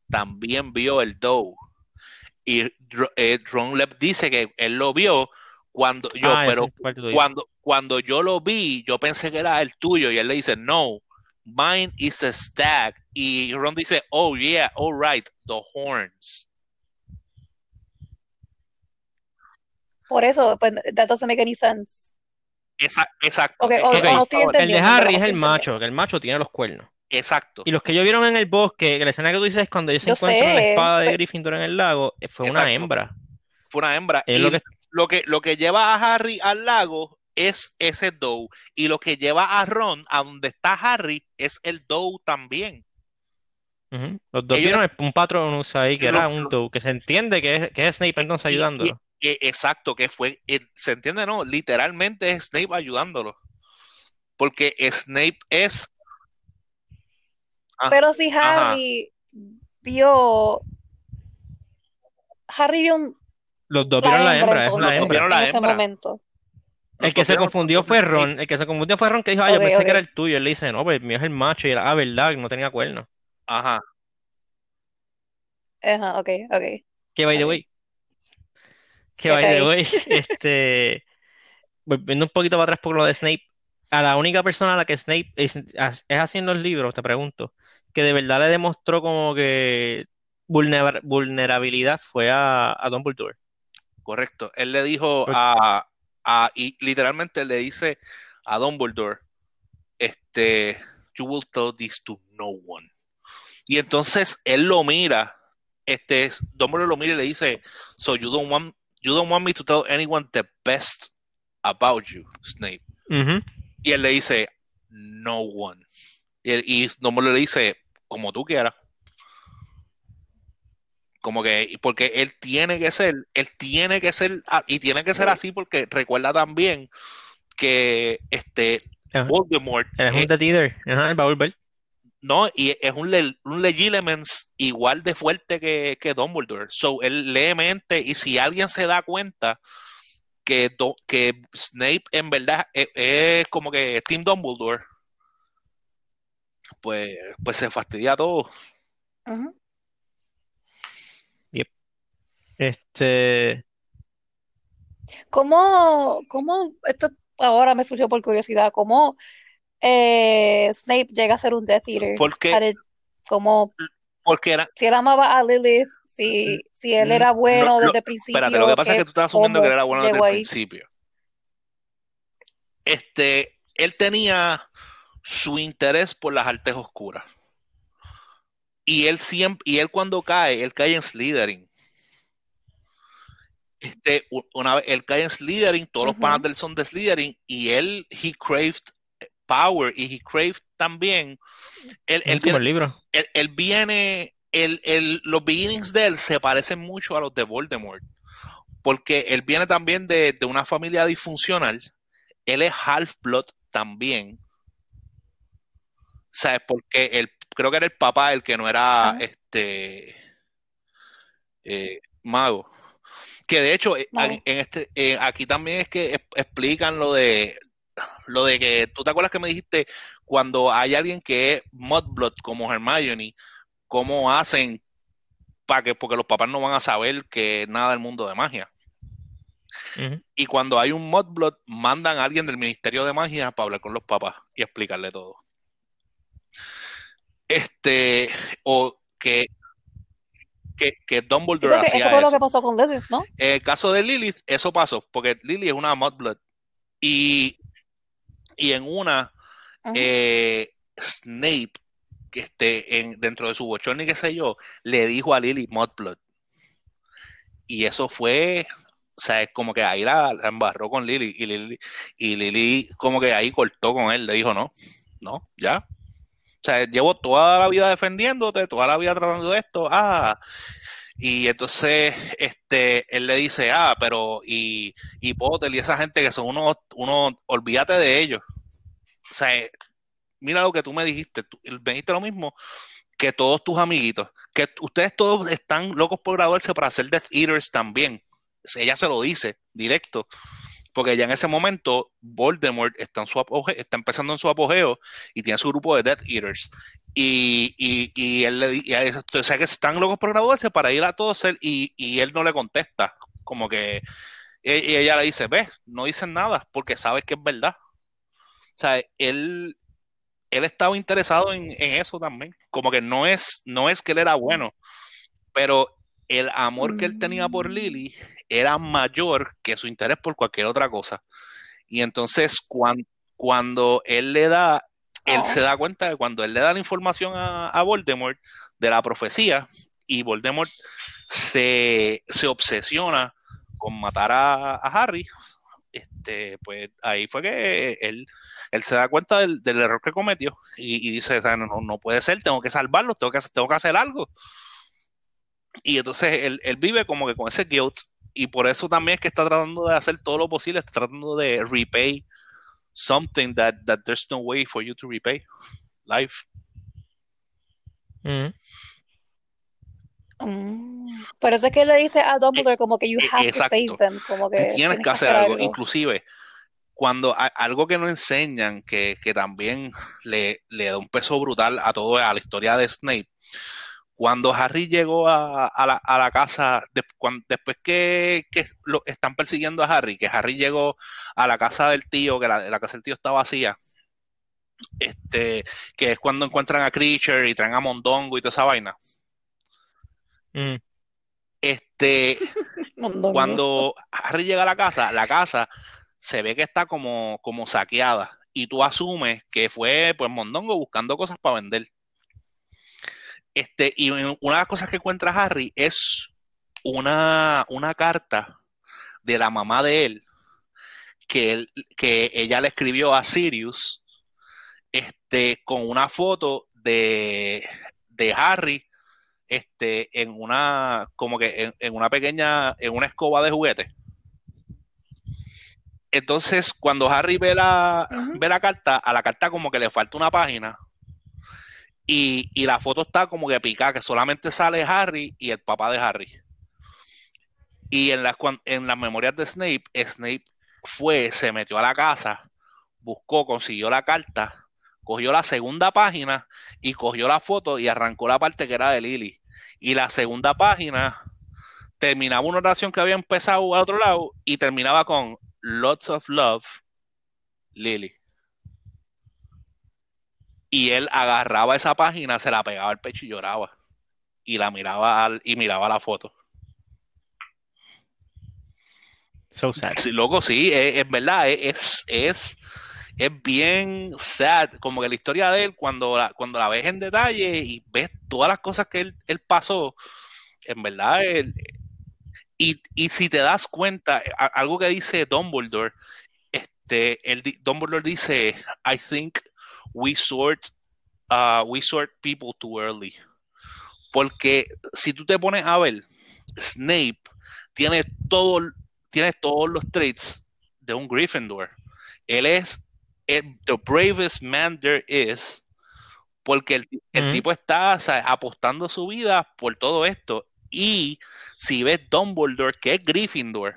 también vio el Doe. Y eh, Ron le dice que él lo vio cuando yo, Ah, pero cuando, cuando yo lo vi, yo pensé que era el tuyo. Y él le dice, no, mine is a stag. Y Ron dice, oh yeah, all right, the horns. Por eso, pues, that doesn't make any sense. Esa- exacto. Eh, no estoy El de Harry no es el macho, que el macho tiene los cuernos. Exacto. Y los que ellos vieron en el bosque, que la escena que tú dices es cuando ellos se Yo encuentran la espada de Gryffindor en el lago, eh, fue una hembra. Fue una hembra. Es Y lo que lo que, lo que lleva a Harry al lago es ese Doe. Y lo que lleva a Ron a donde está Harry es el Doe también. Los dos Ellos- vieron un patronus ahí que Lo- era un Doe, que se entiende que es, que es Snape entonces Y- y- ayudándolo. Eh, exacto, que fue, eh, ¿se entiende? No, literalmente es Snape ayudándolo. Porque Snape es, Ah, Pero si ajá. Harry vio, Harry vio un- Los dos la vieron la hembra hembra, es entonces, la Los dos hembra. vieron la en ese hembra. momento. El que se confundió fue Ron. El que se confundió fue Ron que dijo, ah, yo pensé que era el tuyo. Él le dice, no, pues el mío es el macho. Y era, ah, verdad, que no tenía cuernos. Ajá. Ajá, ok, ok. Que by the way. Que by way, este. Volviendo un poquito para atrás por lo de Snape. A la única persona a la que Snape es, es en los libros, te pregunto, que de verdad le demostró como que vulnera- vulnerabilidad fue a, a Dumbledore. Correcto. Él le dijo Pues- a, a- y literalmente le dice a Dumbledore, este, you will tell this to no one. Y entonces él lo mira, este, Dumbledore lo mira y le dice, so you don't want, you don't want me to tell anyone the best about you, Snape. Y él le dice, no one. Y, él- y Dumbledore le dice, como tú quieras. Como que, porque él tiene que ser, él tiene que ser, ah, y tiene que ser Sí. así porque recuerda también que este. Voldemort Él es un Death Eater. Ajá, él va a volver. No, y es un, le- un Legilimens igual de fuerte que, que Dumbledore. So, él lee mente y si alguien se da cuenta que, Do- que Snape en verdad es, es como que Team Dumbledore, pues, pues se fastidia todo. Ujú. Este. ¿Cómo, cómo, esto ahora me surgió por curiosidad, cómo eh, Snape llega a ser un Death Eater? Porque- did- como Porque era, si él amaba a Lilith, si, si él era bueno lo- desde el principio, espérate, lo que pasa es que tú estás asumiendo que él era bueno desde el principio. Este, él tenía su interés por las artes oscuras. Y él siempre, y él cuando cae, él cae en Slytherin. Este, una vez él cae en Slytherin, todos los Ujú. panas de él son de Slytherin, y él, he craved power, y he craved también, él, él Es como viene, el libro. él, él viene, el, el- los beginnings de él se parecen mucho a los de Voldemort, porque él viene también de, de una familia disfuncional, él es half-blood también, ¿sabes? Porque él, creo que era el papá el que no era, este, eh, mago. Que de hecho, eh, en este, eh, aquí también es que es- explican lo de lo de que tú te acuerdas que me dijiste cuando hay alguien que es Mudblood como Hermione, cómo hacen para que, porque los papás no van a saber que nada del mundo de magia. Y cuando hay un Mudblood, mandan a alguien del Ministerio de Magia para hablar con los papás y explicarle todo. Este, o que, que, que Dumbledore eso hacía fue lo eso. que pasó con Lilith, ¿no? En el caso de Lilith, eso pasó, porque Lily es una Mudblood. Y, y en una, eh, Snape, que esté en, dentro de su bochorno y qué sé yo, le dijo a Lily Mudblood. Y eso fue, o sea, es como que ahí la, la embarró con Lily y Lily, y Lily como que ahí cortó con él, le dijo no, no, ya. O sea, llevo toda la vida defendiéndote, toda la vida tratando de esto, ah. Y entonces, este, él le dice, ah, pero, y, y Potter y esa gente que son unos, unos, olvídate de ellos. O sea, eh, mira lo que tú me dijiste, tú, me dijiste lo mismo que todos tus amiguitos, que ustedes todos están locos por graduarse para ser Death Eaters también. Ella se lo dice directo, porque ya en ese momento Voldemort está, en su apogeo, está empezando en su apogeo y tiene su grupo de Death Eaters. Y, y, y él le di- y a eso- o sea que están locos por graduarse para ir a todos él, y, y él no le contesta, como que e- y ella le dice, ves, no dicen nada porque sabes que es verdad. O sea, él, él estaba interesado en, en eso también. Como que no es, no es que él era bueno, pero el amor que él tenía por Mm. Lily era mayor que su interés por cualquier otra cosa. Y entonces cuan- cuando él le da, él Oh. se da cuenta de cuando él le da la información a, a Voldemort de la profecía y Voldemort se, se obsesiona con matar a, a Harry, este, pues ahí fue que él, él se da cuenta del, del error que cometió y, y dice, no, no, puede ser, tengo que salvarlo, tengo que, tengo que hacer algo. Y entonces él, él vive como que con ese guilt y por eso también es que está tratando de hacer todo lo posible, está tratando de repay something that, that there's no way for you to repay. Life. Ujú. Mm. Por eso es que le dice a Dumbledore como que you eh, have to exacto. save them, como que tienes que hacer hacer algo. Inclusive, cuando a- algo que no enseñan, que, que también le, le da un peso brutal a todo, a la historia de Snape, cuando Harry llegó a, a la, a la casa, de- después que, que lo están persiguiendo a Harry, que Harry llegó a la casa del tío, que la, la casa del tío está vacía, este, que es cuando encuentran a Creature y traen a Mondongo y toda esa vaina. Ujú. Este, Mondongo. cuando Harry llega a la casa, la casa se ve que está como, como saqueada y tú asumes que fue pues Mondongo buscando cosas para vender. Este, y una de las cosas que encuentra Harry es una, una carta de la mamá de él que, él, que ella le escribió a Sirius este, con una foto de, de Harry este, en una, como que en, en, una pequeña, en una escoba de juguete. Entonces, cuando Harry ve la, uh -huh. ve la carta, a la carta como que le falta una página y, y, la foto está como que picada, que solamente sale Harry y el papá de Harry. Y en las, en las memorias de Snape, Snape fue, se metió a la casa, buscó, consiguió la carta, cogió la segunda página y cogió la foto y arrancó la parte que era de Lily. Y la segunda página terminaba una oración que había empezado al otro lado y terminaba con Lots of Love, Lily. Y él agarraba esa página, se la pegaba al pecho y lloraba. Y la miraba al, y miraba la foto. So sad. Sí, loco, sí, es, es verdad, es, es, es, bien sad. Como que la historia de él, cuando la, cuando la ves en detalle y ves todas las cosas que él, él pasó, en verdad, él, y, y, si te das cuenta, algo que dice Dumbledore, este, el, Dumbledore dice, I think we sort, uh, we sort people too early. Porque si tú te pones a ver, Snape tiene, todo, tiene todos los traits de un Gryffindor. Él es el, the bravest man there is, porque el, el mm -hmm. tipo está o sea, apostando su vida por todo esto. Y si ves Dumbledore, que es Gryffindor,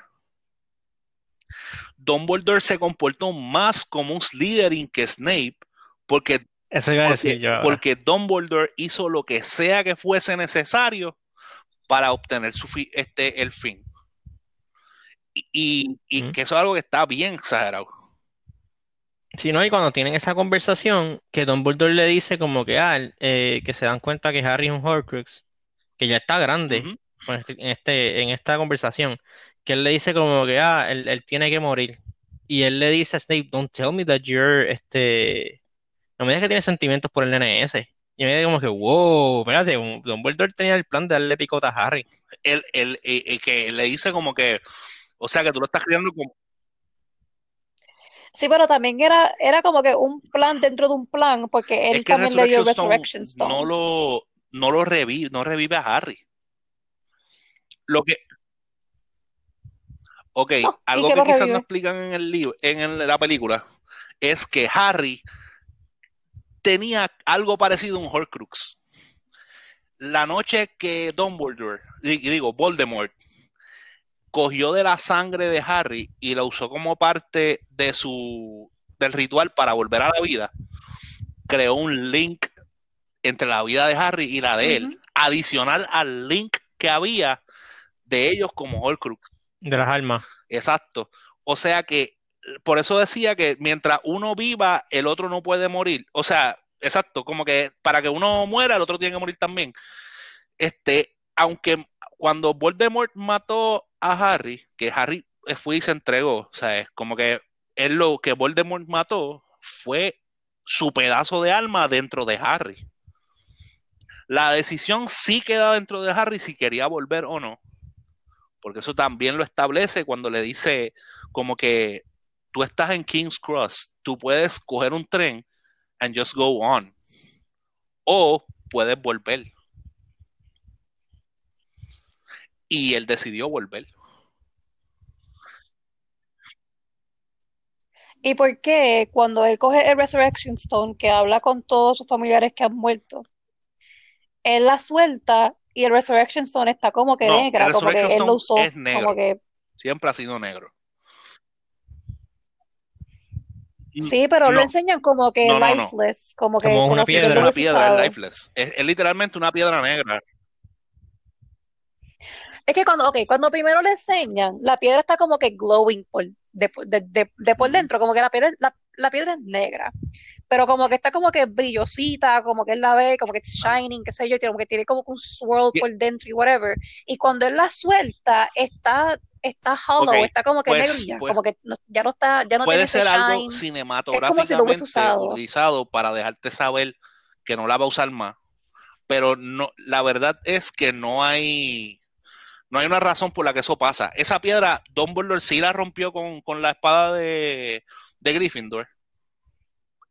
Dumbledore se comportó más como un Slytherin que Snape, porque, Eso iba a porque, decir yo. porque Dumbledore hizo lo que sea que fuese necesario para obtener su fi este, el fin. Y, y, y mm. que eso es algo que está bien exagerado. Sí, ¿no? Y cuando tienen esa conversación, que Dumbledore le dice como que, ah, eh, que se dan cuenta que Harry es un Horcrux, que ya está grande uh -huh. en, este, en esta conversación, que él le dice como que, ah, él, él, tiene que morir. Y él le dice a Snape, don't tell me that you're, este, no me digas que tienes sentimientos por el NS. Y me dice como que, wow, espérate, Dumbledore tenía el plan de darle picota a Harry. Él, él, él, que le dice como que, o sea, que tú lo estás criando como... Sí, pero también era, era como que un plan dentro de un plan, porque él es que también le dio Resurrection Stone. No lo, no lo revive, no revive a Harry. Lo que. Ok, no, algo que, que quizás no explican en el libro, en el, la película, es que Harry tenía algo parecido a un Horcrux. La noche que Dumbledore, digo, Voldemort, cogió de la sangre de Harry y la usó como parte de su del ritual para volver a la vida, creó un link entre la vida de Harry y la de uh -huh. él, adicional al link que había de ellos como Horcrux. De las almas. Exacto. O sea que, por eso decía que mientras uno viva, el otro no puede morir. O sea, exacto, como que para que uno muera, el otro tiene que morir también. Este, aunque cuando Voldemort mató a Harry, que Harry fue y se entregó, o sea, es como que él lo que Voldemort mató fue su pedazo de alma dentro de Harry. La decisión sí queda dentro de Harry si quería volver o no. Porque eso también lo establece cuando le dice como que tú estás en King's Cross, tú puedes coger un tren and just go on. O puedes volver. Y él decidió volver. ¿Y por qué cuando él coge el Resurrection Stone, que habla con todos sus familiares que han muerto, él la suelta y el Resurrection Stone está como que no, negra, como que él lo usó es negro. como que siempre ha sido negro. Sí, pero no, lo enseñan como que no, no, lifeless, como que como una piedra, una piedra es lifeless. Es, es, literalmente una piedra negra. Es que cuando, ok, cuando primero le enseñan, la piedra está como que glowing por, de, de, de, de por dentro, como que la piedra, la, la piedra es negra, pero como que está como que brillosita, como que él la ve, como que es shining, qué sé yo, como que tiene como un swirl por dentro y whatever. Y cuando él la suelta, está está hollow, okay, está como que pues, negro ya, pues, como que no, ya no está, ya no puede tiene ser ese algo shine. cinematográficamente si utilizado para dejarte saber que no la va a usar más, pero no, la verdad es que no hay No hay una razón por la que eso pasa. Esa piedra, Dumbledore sí la rompió con, con la espada de, de Gryffindor.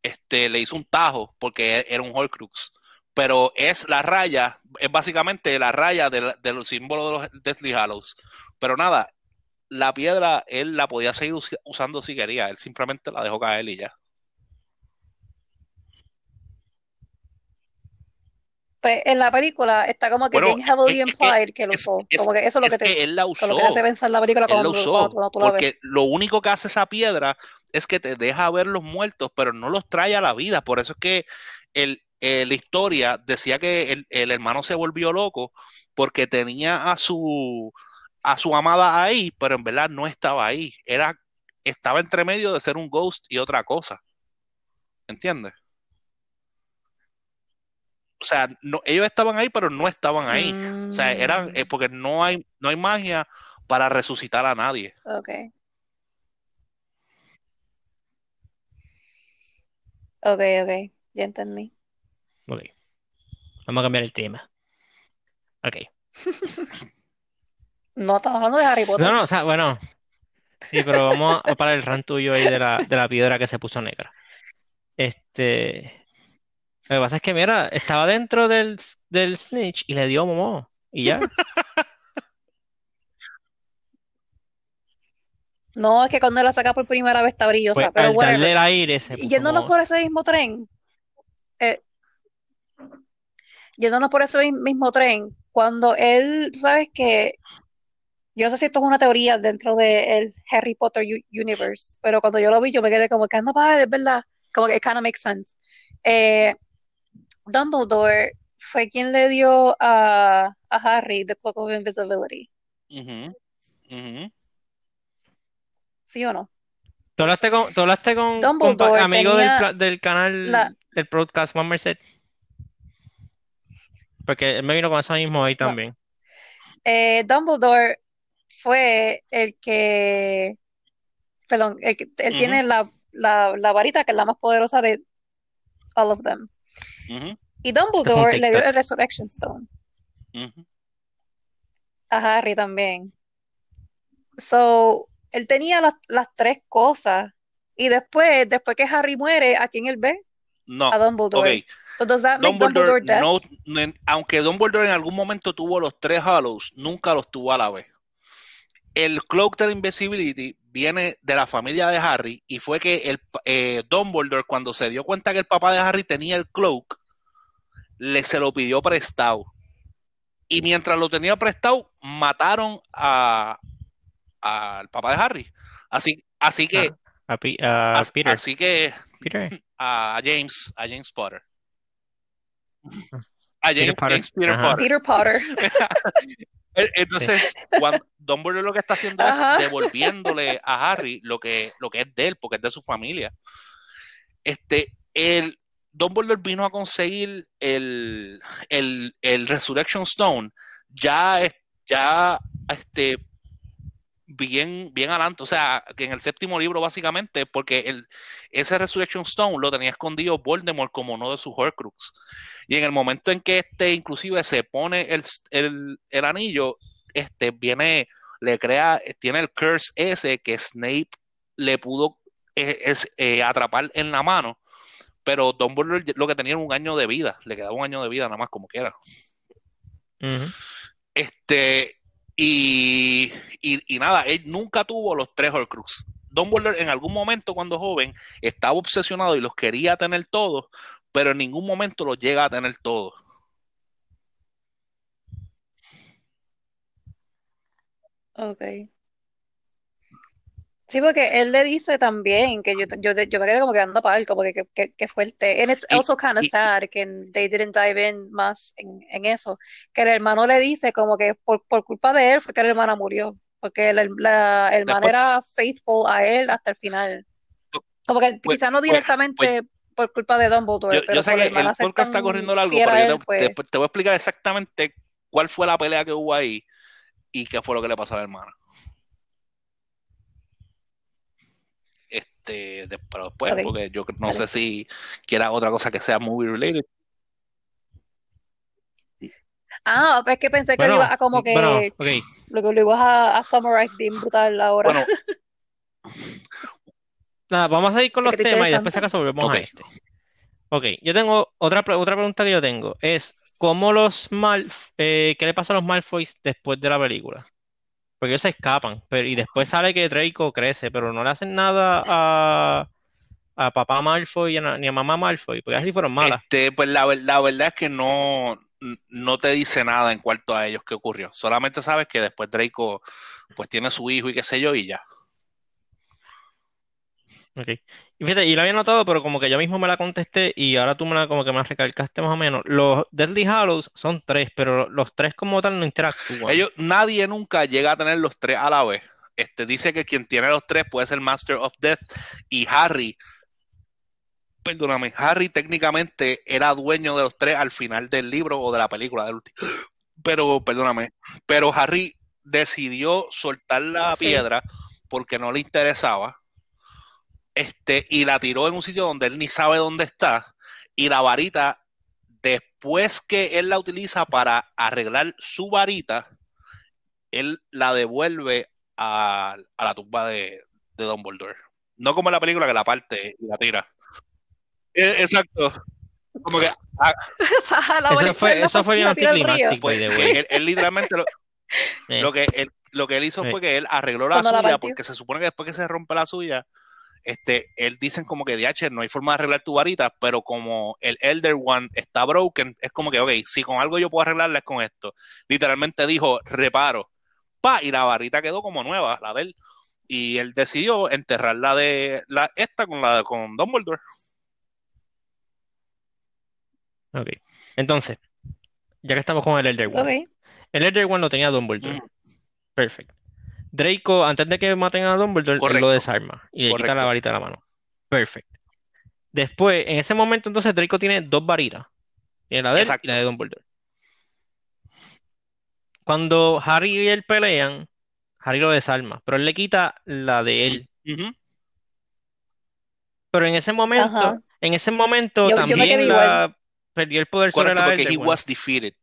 Este, le hizo un tajo porque era un Horcrux. Pero es la raya, es básicamente la raya de, de los símbolos de los Deathly Hallows. Pero nada, la piedra él la podía seguir us- usando si quería. Él simplemente la dejó caer y ya. Pues en la película está como que Bueno, bien heavily es- es que- lo es- usó. es- Como que eso es lo es que te, que él la usó. lo que te hace pensar la película Él la usó, cuando tú, cuando tú la ves. porque lo único que hace esa piedra es que te deja ver los muertos, pero no los trae a la vida. Por eso es que el, eh, la historia decía que el, el hermano se volvió loco porque tenía a su, a su amada ahí, pero en verdad no estaba ahí. Era, estaba entre medio de ser un ghost y otra cosa. ¿Entiendes? O sea, no, ellos estaban ahí, pero no estaban ahí. O sea, eran, Mm, eh, porque no hay, no hay magia para resucitar a nadie. ok. Ok, ok. Ya entendí. Ok. Vamos a cambiar el tema. Ok. No estamos hablando de Harry Potter. No, no, o sea, bueno. Sí, pero vamos a parar el rant tuyo ahí de la, de la piedra que se puso negra. Este. Lo que pasa es que, mira, estaba dentro del, del snitch y le dio momo. Y ya. No, es que cuando la saca por primera vez está brillosa, Pues pero al darle whatever. el aire se Y puso yéndonos moho. por ese mismo tren, eh, yéndonos por ese mi- mismo tren, cuando él, tú sabes que, yo no sé si esto es una teoría dentro del Harry Potter u- universe, pero cuando yo lo vi, yo me quedé como que anda para, es verdad, como que it kind of makes sense. Eh, Dumbledore fue quien le dio a, a Harry the Cloak of Invisibility. ¿sí o no? ¿Tú hablaste con, tú hablaste con, amigo del, canal la, del podcast One Merced? Porque él me vino con eso mismo ahí no, también. eh, Dumbledore fue el que, perdón, el que, él tiene la, la, la varita que es la más poderosa de all of them. Y Dumbledore le dio el Resurrection Stone a Harry también. So, él tenía las, las tres cosas. Y después, después que Harry muere, ¿a quién él ve? No, A Dumbledore. ok. So, does that make Dumbledore no, no- aunque Dumbledore en algún momento tuvo los tres Hallows, nunca los tuvo a la vez. El Cloak de la Invisibility viene de la familia de Harry y fue que el eh, Dumbledore cuando se dio cuenta que el papá de Harry tenía el Cloak, le se lo pidió prestado. Y mientras lo tenía prestado, mataron a al papá de Harry. Así, así que, A, a Pi- a as- Peter. así que Peter. a James, a James Potter. A Peter James, Potter. James Peter Ajá. Potter. Peter Potter. E-. Entonces, cuando Dumbledore lo que está haciendo es devolviéndole a Harry lo que, lo que es de él, porque es de su familia. Este, el Dumbledore vino a conseguir el, el, el Resurrection Stone ya, ya este, bien, bien adelante, o sea, que en el séptimo libro básicamente, porque ese Resurrection Stone lo tenía escondido Voldemort como uno de sus Horcrux. Y en el momento en que este inclusive se pone el, el, el anillo, este viene, le crea, tiene el curse ese que Snape le pudo eh, eh, atrapar en la mano, pero Dumbledore lo que tenía era un año de vida, le quedaba un año de vida nada más como quiera. Ujú. Este, y, y, y nada, él nunca tuvo los tres Horcrux. Dumbledore en algún momento cuando joven estaba obsesionado y los quería tener todos, pero en ningún momento los llega a tener todos. Okay. Sí, porque él le dice también que yo, yo, yo me quedé como que anda para él, como que, que, que, fuerte. And it's also kind of sad que they didn't dive in más en, en eso. Que el hermano le dice como que por, por culpa de él fue que la hermana murió. Porque la, la hermana después, era faithful a él hasta el final. Como que pues, quizás no pues, pues, directamente por culpa de Dumbledore, yo, yo pero sé por que el podcast está corriendo largo, pero yo él, te, pues. te- te voy a explicar exactamente cuál fue la pelea que hubo ahí y qué fue lo que le pasó a la hermana. Este, de- pero después, porque yo no sé si quiera otra cosa que sea movie related. Ah, pues que pensé que Bueno, iba a como bueno, que ok. Lo que lo ibas a, a summarize bien brutal ahora. Bueno, Nada, vamos a seguir con Es los temas y después acaso volvemos a Ok. este. Ok, yo tengo otra, otra pregunta que yo tengo es ¿cómo los Malf eh, qué le pasa a los Malfoys después de la película? Porque ellos se escapan, pero y después sale que Draco crece, pero no le hacen nada a, a papá Malfoy y a ni a mamá Malfoy, porque así fueron malas. Este, pues la, la verdad es que no, no te dice nada en cuanto a ellos qué ocurrió. Solamente sabes que después Draco pues tiene su hijo y qué sé yo y ya. Ok. Y fíjate, y la había notado, pero como que yo mismo me la contesté y ahora tú me la como que me recalcaste más o menos. Los Deadly Hallows son tres, pero los tres como tal no interactúan. Ellos, nadie nunca llega a tener los tres a la vez. Este dice que quien tiene los tres puede ser Master of Death y Harry. Perdóname, Harry técnicamente era dueño de los tres al final del libro o de la película del último. Pero, perdóname, pero Harry decidió soltar la Sí. piedra porque no le interesaba. Este, y la tiró en un sitio donde él ni sabe dónde está. Y la varita, después que él la utiliza para arreglar su varita, él la devuelve a, a la tumba de, de Dumbledore. No como en la película que la parte y la tira. Eh, Exacto. Como que ah, varita fue, eso fue anticlimático, pues, él, él literalmente lo, lo que él, lo que él hizo Sí. fue que él arregló la Cuando suya porque se supone que después que se rompe la suya, este, él dicen como que DH no hay forma de arreglar tu varita, pero como el Elder One está broken, es como que, ok, si con algo yo puedo arreglarla es con esto. Literalmente dijo, reparo, pa, y la varita quedó como nueva, la de él. Y él decidió enterrarla de la, esta con la con Dumbledore. ok. Entonces, ya que estamos con el Elder One. Ok. El Elder One lo tenía Dumbledore. Ujú. Perfecto. Draco, antes de que maten a Dumbledore, él lo desarma y le quita la varita de la mano. Perfecto. Después, en ese momento, entonces Draco tiene dos varitas. Tiene la de él Exacto. y la de Dumbledore. Cuando Harry y él pelean, Harry lo desarma, pero él le quita la de él. Pero en ese momento, Ajá. en ese momento Yo- también la perdió el poder sobre la porque he One. was defeated.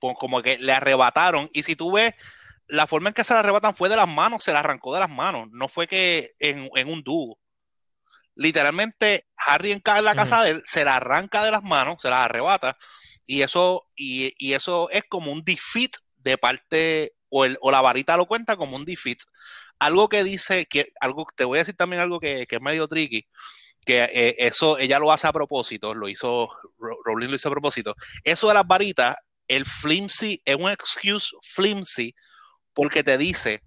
Como que le arrebataron. Y si tú ves, la forma en que se la arrebatan fue de las manos, se la arrancó de las manos. No fue que en, en un dúo. Literalmente, Harry en la casa de él se la arranca de las manos, se la arrebata. Y eso, y, y eso es como un defeat de parte, o, el, o la varita lo cuenta como un defeat. Algo que dice, que algo, te voy a decir también algo que, que es medio tricky, que eh, eso ella lo hace a propósito, lo hizo, Ro- Rowling lo hizo a propósito. Eso de las varitas, el flimsy es un excuse flimsy porque te dice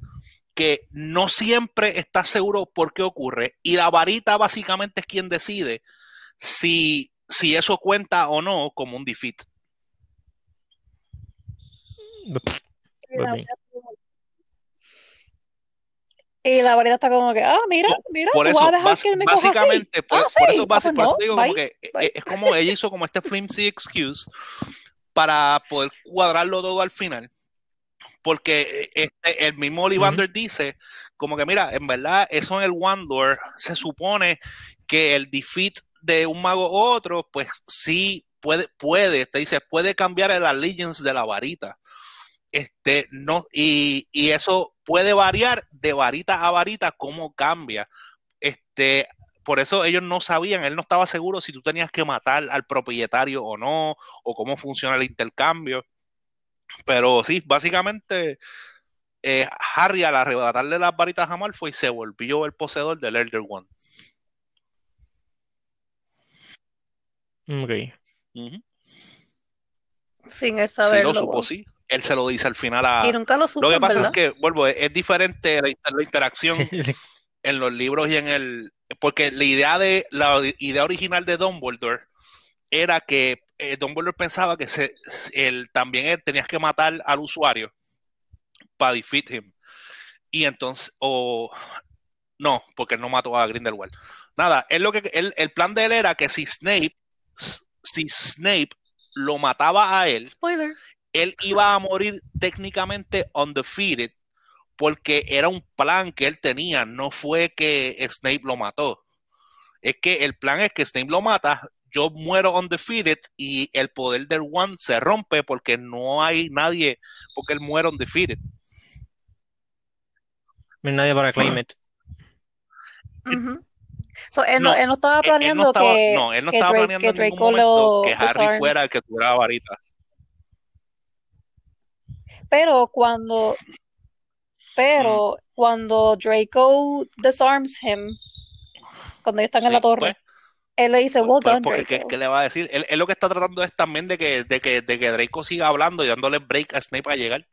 que no siempre estás seguro por qué ocurre y la varita básicamente es quien decide si, si eso cuenta o no como un defeat. Y la varita está como que, ah, mira, mira, Por tú eso, vas a dejar que él me coja así. básicamente, por, Ah, por sí. eso, Ah, basi- pues no, digo bye, como que bye. eh, es como ella hizo como este flimsy excuse para poder cuadrarlo todo al final. Porque eh, este, el mismo Ollivander dice como que mira, en verdad eso en el Wandor se supone que el defeat de un mago u otro, pues sí puede, puede, te dice, puede cambiar el allegiance de la varita. Este, no, y, y eso puede variar de varita a varita, cómo cambia. Este, por eso ellos no sabían, él no estaba seguro si tú tenías que matar al propietario o no, o cómo funciona el intercambio. Pero sí, básicamente eh, Harry al arrebatarle las varitas a Malfoy se volvió el poseedor del Elder One. Ok. Sin él Sí saberlo. lo supo, sí. Él se lo dice al final a... Y nunca lo supo, Lo que pasa es que, vuelvo, es, es diferente la, la interacción en los libros y en el... Porque la idea, de, la idea original de Dumbledore era que eh, Dumbledore pensaba que se, él, también él, tenías que matar al usuario para defeat him. Y entonces, o no, porque él no mató a Grindelwald. Nada, él lo que, él, el plan de él era que si Snape, si Snape lo mataba a él, Spoiler. él iba a morir técnicamente undefeated porque era un plan que él tenía, no fue que Snape lo mató. Es que el plan es que Snape lo mata, yo muero undefeated y el poder del One se rompe porque no hay nadie, porque él muere undefeated. No hay nadie para claim it. Ujú. So, él, no, No, él no estaba Él, él no planeando estaba, que, no, él no que estaba Drake, planeando que en ningún Draco momento lo que Harry desarme. fuera el que tuviera la varita. Pero cuando, Mm, pero cuando Draco disarms him, cuando ellos están en la sí, torre, pues, él le dice, well pues, done, porque ¿qué, qué le va a decir? Él, él lo que está tratando es también de que, de que, de que Draco siga hablando y dándole break a Snape a llegar.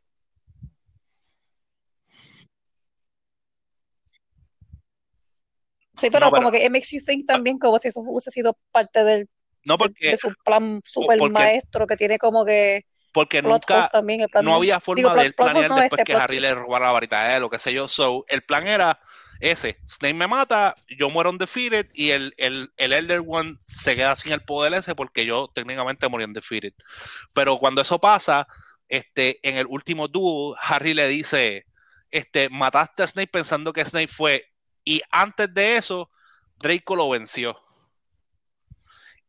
Sí, pero No, pero, como que it makes you think también como si eso hubiese sido parte del, no de, porque, de su plan super porque, maestro que tiene como que porque nunca, también, el plan no de, había digo, forma de plot, él planear no, después este que Harry le robara la varita a él o qué sé yo. So, el plan era ese, Snape me mata, yo muero undefeated y el, el, el Elder One se queda sin el poder ese porque yo técnicamente morí undefeated. Pero cuando eso pasa, este, en el último duel, Harry le dice, este, mataste a Snape pensando que Snape fue, y antes de eso, Draco lo venció.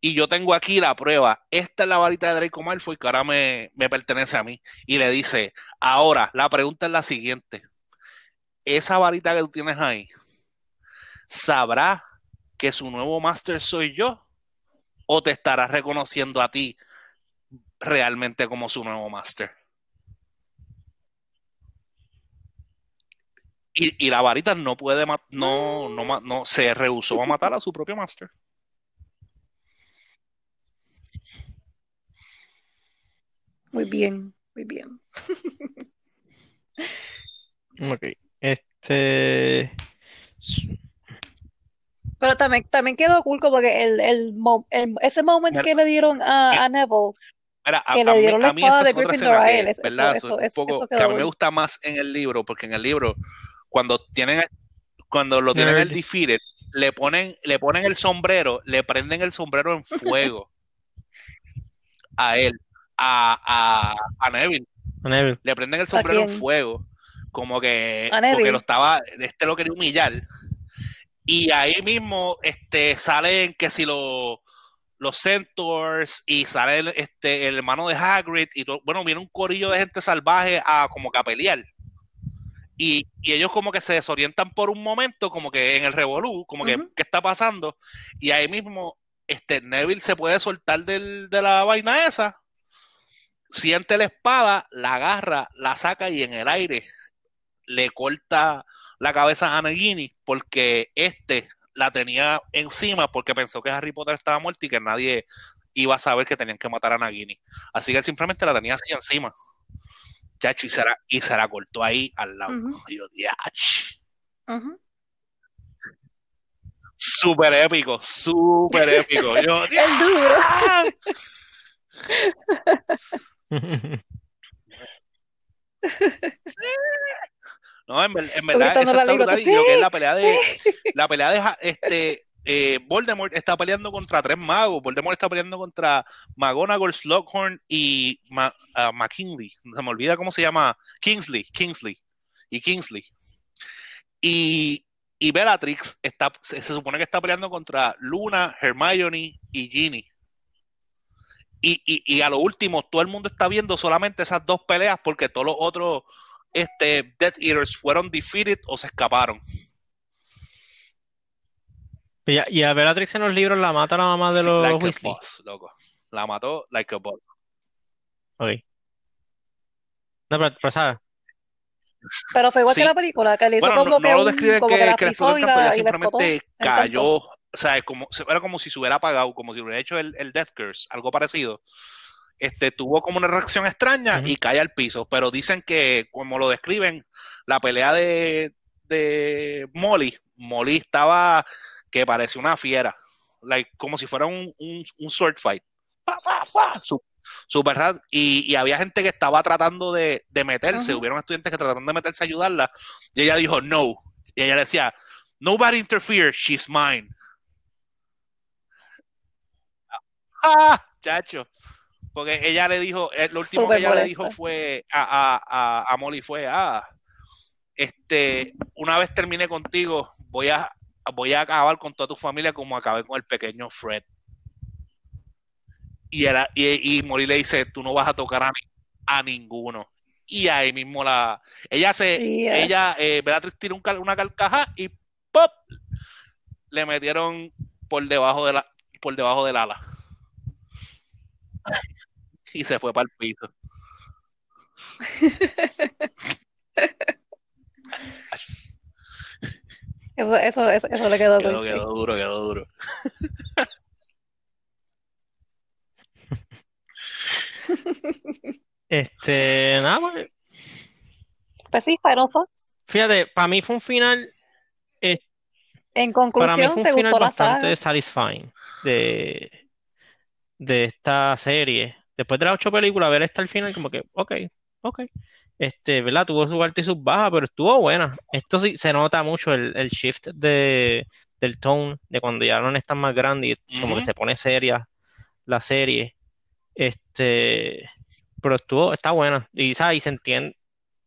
Y yo tengo aquí la prueba. Esta es la varita de Draco Malfoy que ahora me, me pertenece a mí. Y le dice, ahora, la pregunta es la siguiente. Esa varita que tú tienes ahí, ¿sabrá que su nuevo máster soy yo? ¿O te estará reconociendo a ti realmente como su nuevo máster? Y, y la varita no puede, no, no, no, se rehusó a matar a su propio máster. Muy bien, muy bien. Ok. Este. Pero también, también quedó cool como que el, el, el- ese moment Mira, que le dieron a, a Neville, Mira, a, que a le mí, dieron la a mí espada de Gryffindor escena a él, eso, eso, ¿verdad? eso, Un eso, poco, que a quedó mí me cool. gusta más en el libro, porque en el libro, cuando tienen, cuando lo tienen el Nerd. defeated, le ponen, le ponen el sombrero, le prenden el sombrero en fuego a él, a, a, a Neville, Neville. le prenden el ¿A sombrero en quién? fuego, como que, porque lo estaba, este lo quería humillar, y ahí mismo, este, salen que si lo, los Centaurs y sale el, este, el hermano de Hagrid y todo, bueno, viene un corillo de gente salvaje a como que a pelear. Y, y ellos como que se desorientan por un momento, como que en el revolú, como que. ¿qué está pasando? Y ahí mismo, este, Neville se puede soltar del, de la vaina esa, siente la espada, la agarra, la saca y en el aire le corta la cabeza a Nagini porque este la tenía encima porque pensó que Harry Potter estaba muerto y que nadie iba a saber que tenían que matar a Nagini. Así que él simplemente la tenía así encima. Chacho, y se la, y se la cortó ahí al lado. Y yo. Súper épico, súper épico. Yo, El duro. "Ah". No, en, en verdad, esa está brutal. Y lo que es la pelea de, sí. la pelea de este eh, Voldemort está peleando contra tres magos. Voldemort está peleando contra McGonagall, Slughorn y Ma- McKinley. Se me olvida cómo se llama. Kingsley, Kingsley y Kingsley. Y, y Bellatrix está, se, se supone que está peleando contra Luna, Hermione y Ginny. Y, y, y a lo último, todo el mundo está viendo solamente esas dos peleas porque todos los otros este, Death Eaters fueron defeated o se escaparon. Y a, y a Bellatrix en los libros la mata la mamá de Sí, los like a Weasley. boss, loco. La mató like a boss. Ok. No, pero, pero ¿sabes? Pero fue igual que Sí. la película, que le hizo Bueno, no, como no que lo un, describe como que, que la que explotó el y ella la, y la simplemente cayó, o sea, como, era como si se hubiera apagado, como si hubiera hecho el, el Death Curse, algo parecido. Este, tuvo como una reacción extraña y cae al piso, pero dicen que, como lo describen, la pelea de, de Molly, Molly estaba que parecía una fiera, like, como si fuera un, un, un sword fight. Fa, fa, fa, su- Super rad. Y, y había gente que estaba tratando de, de meterse, hubieron estudiantes que trataron de meterse a ayudarla, y ella dijo no. Y ella decía, nobody interfere, she's mine. ¡Ah! Chacho. Porque ella le dijo, eh, lo último que ella le dijo fue a, a, a, a Molly fue, ah, este, una vez termine contigo, voy a, voy a acabar con toda tu familia como acabé con el pequeño Fred. Y, era, y, y Molly le dice, tú no vas a tocar a, a ninguno. y ahí mismo la. Ella se. Ella, eh, Beatriz tira un una carcaja y ¡pop! Le metieron por debajo de la, por debajo del ala. Y se fue para el piso. Eso, eso, eso, eso le quedó Quedó, sí. quedó duro, quedó duro. Este, nada, pues, Pues sí, Final Thoughts. fíjate, para mí fue un final, eh, En para mí conclusión, fue un ¿te final gustó la bastante saga? satisfying de, de esta serie. Después de las ocho películas, ver esta al final, como que, ok, ok. Este, ¿verdad? Tuvo su alta y sus bajas, pero estuvo buena. Esto sí se nota mucho el, el shift de, del tone, de cuando ya no están más grandes y como que se pone seria la serie. Este, pero estuvo, está buena. Y, ¿sabes? Y se entiende,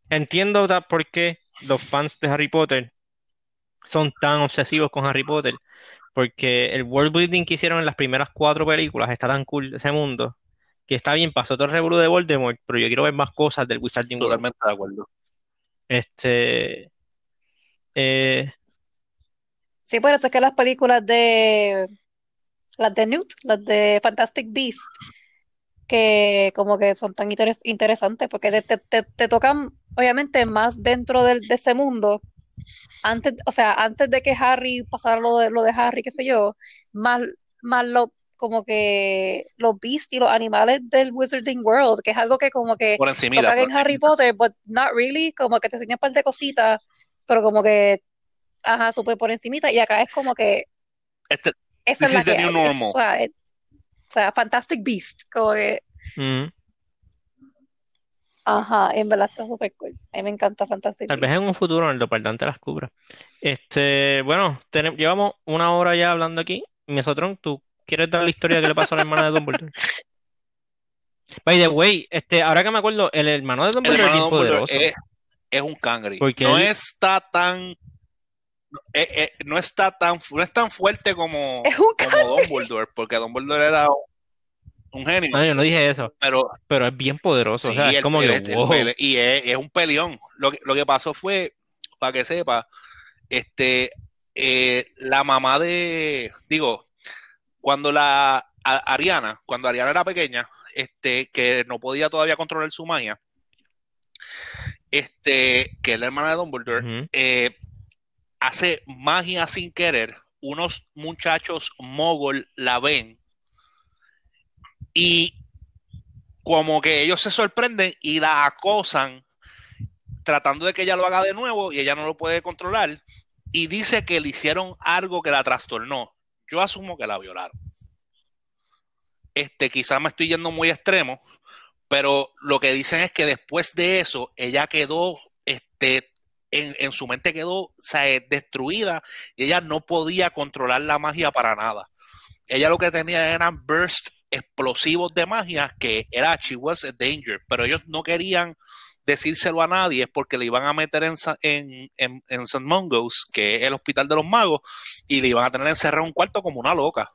entiendo por qué los fans de Harry Potter son tan obsesivos con Harry Potter. Porque el world building que hicieron en las primeras cuatro películas está tan cool ese mundo. Que está bien, pasó todo el revolú de Voldemort, pero yo quiero ver más cosas del Wizarding World. Totalmente de acuerdo. Este, eh, Sí, por eso es que las películas de las de Newt, las de Fantastic Beast, que como que son tan interes- interesantes, porque te, te- te- te tocan, obviamente, más dentro del- de ese mundo. Antes, o sea, antes de que Harry pasara lo de, lo de Harry, qué sé yo, más, más lo, como que los beasts y los animales del Wizarding World, que es algo que como que Por tocan por en Harry. Potter, but not really, como que te enseñan un par de cositas, pero como que, ajá, súper por encimita, y acá es como que Este, esa this es la que normal. o sea, es- o sea, Fantastic Beast, como que, mm, ajá, en verdad está súper cool, a mí me encanta Fantastic tal vez en un futuro el Dopardante las cubra. Este, bueno, llevamos una hora ya hablando aquí. Mesotron, ¿tú quieres dar la historia que le pasó a la hermana de Dumbledore? By the way, este, ahora que me acuerdo, el hermano de El Dumbledore es hermano bien de Dumbledore poderoso. es, es un cangri. Porque No él- está tan. eh, eh, no está tan no es tan fuerte como, Es como Dumbledore, porque Dumbledore era un genio, No, yo no dije eso, pero pero es bien poderoso. O sea, es como él que, es- wow. y es, es un peleón. Lo que, lo que pasó fue, para que sepa, este, eh, la mamá de, digo, cuando la a- Ariana, cuando Ariana era pequeña, este, que no podía todavía controlar su magia, este, que es la hermana de Dumbledore, eh, hace magia sin querer, unos muchachos mogol la ven y como que ellos se sorprenden y la acosan tratando de que ella lo haga de nuevo y ella no lo puede controlar y dice que le hicieron algo que la trastornó. Yo asumo que la violaron. Este, quizás me estoy yendo muy extremo, pero lo que dicen es que después de eso ella quedó este, en, en su mente quedó o sea, eh, destruida y ella no podía controlar la magia para nada. Ella lo que tenía eran bursts explosivos de magia que era she was a danger, pero ellos no querían decírselo a nadie porque le iban a meter en, en, en, en St. Mungo's, que es el hospital de los magos, y le iban a tener encerrado en un cuarto como una loca.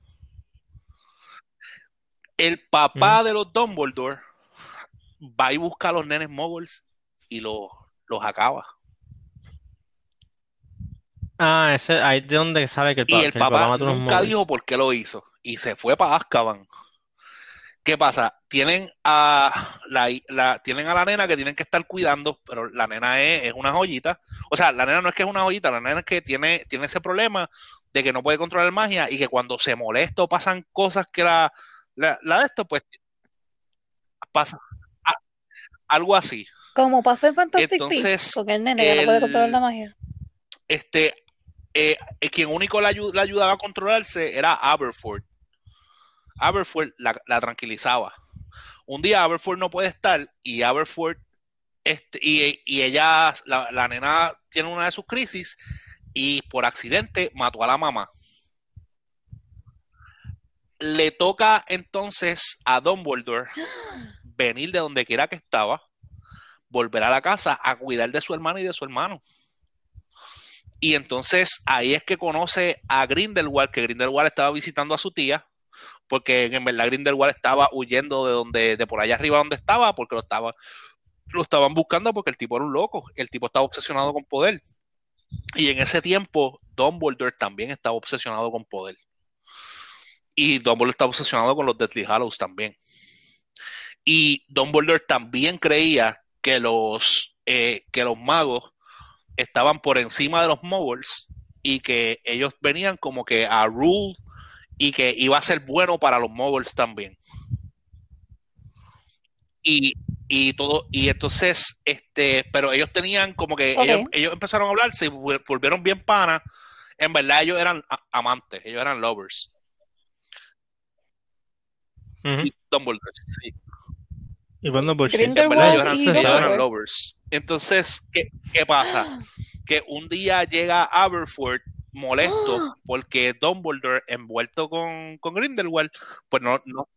El papá de los Dumbledore va y busca a los nenes moguls y los, los acaba. Ah, ese, ahí es de donde sabe que el, Y el que el papá papá nunca dijo por qué lo hizo. Y se fue para Azkaban. ¿Qué pasa? Tienen a la, la- tienen a la nena que tienen que estar cuidando, pero la nena es, es una joyita. O sea, la nena no es que es una joyita, la nena es que tiene, tiene ese problema de que no puede controlar magia y que cuando se molesta o pasan cosas que la, la, la de esto, pues pasa a- algo así. Como pasa en Fantastic Entonces, Beasts, con el nene que no puede controlar la magia. Este, eh, quien único la, la ayudaba a controlarse era Aberford. Aberford la, la tranquilizaba. Un día Aberford no puede estar y Aberford, este, y, y ella, la, la nena tiene una de sus crisis y por accidente mató a la mamá. Le toca entonces a Dumbledore venir de donde quiera que estaba, volver a la casa a cuidar de su hermana y de su hermano. Y entonces ahí es que conoce a Grindelwald, que Grindelwald estaba visitando a su tía, porque en verdad Grindelwald estaba huyendo de donde, de por allá arriba donde estaba, porque lo estaba, lo estaban buscando porque el tipo era un loco, el tipo estaba obsesionado con poder. Y en ese tiempo, Dumbledore también estaba obsesionado con poder. Y Dumbledore estaba obsesionado con los Deathly Hallows también. Y Dumbledore también creía que los, eh, que los magos estaban por encima de los moguls y que ellos venían como que a rule y que iba a ser bueno para los moguls también. Y, y todo, y entonces, este, pero ellos tenían como que ellos, ellos empezaron a hablar, se vol- volvieron bien panas. En verdad, ellos eran amantes, ellos eran lovers. Y Dumbledore, sí. Y. En verdad, Grindelwald ellos eran, y ellos eran Dumbledore. lovers. Entonces, ¿qué, qué pasa? Que un día llega Aberforth molesto porque Dumbledore envuelto con, con Grindelwald, pues no, no,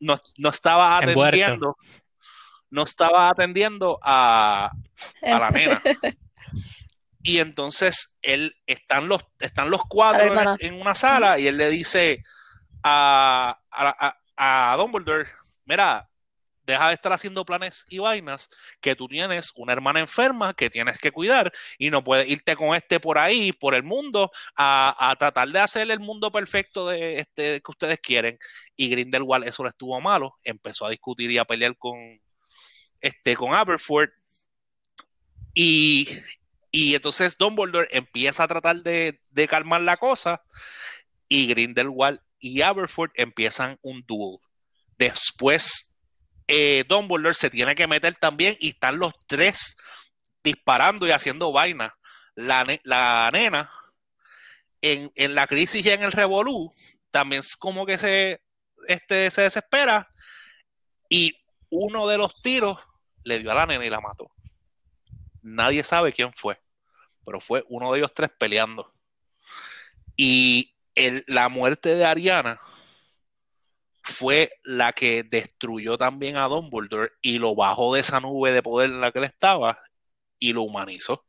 no, no estaba Envuelto. atendiendo, no estaba atendiendo a, a la nena. Y entonces él están los, están los cuatro en una sala y él le dice a, a, a, a Dumbledore, mira, deja de estar haciendo planes y vainas, que tú tienes una hermana enferma que tienes que cuidar y no puedes irte con este por ahí, por el mundo, a, a tratar de hacer el mundo perfecto de este que ustedes quieren. Y Grindelwald eso le estuvo malo, empezó a discutir y a pelear con, este, con Aberforth. Y, y entonces Dumbledore empieza a tratar de, de calmar la cosa y Grindelwald y Aberforth empiezan un duel. Después eh, Dumbledore se tiene que meter también y están los tres disparando y haciendo vaina. La, la nena en, en la crisis y en el revolú también es como que se, este, se desespera y uno de los tiros le dio a la nena y la mató. Nadie sabe quién fue, pero fue uno de ellos tres peleando. Y la muerte de Ariana fue la que destruyó también a Dumbledore y lo bajó de esa nube de poder en la que él estaba y lo humanizó.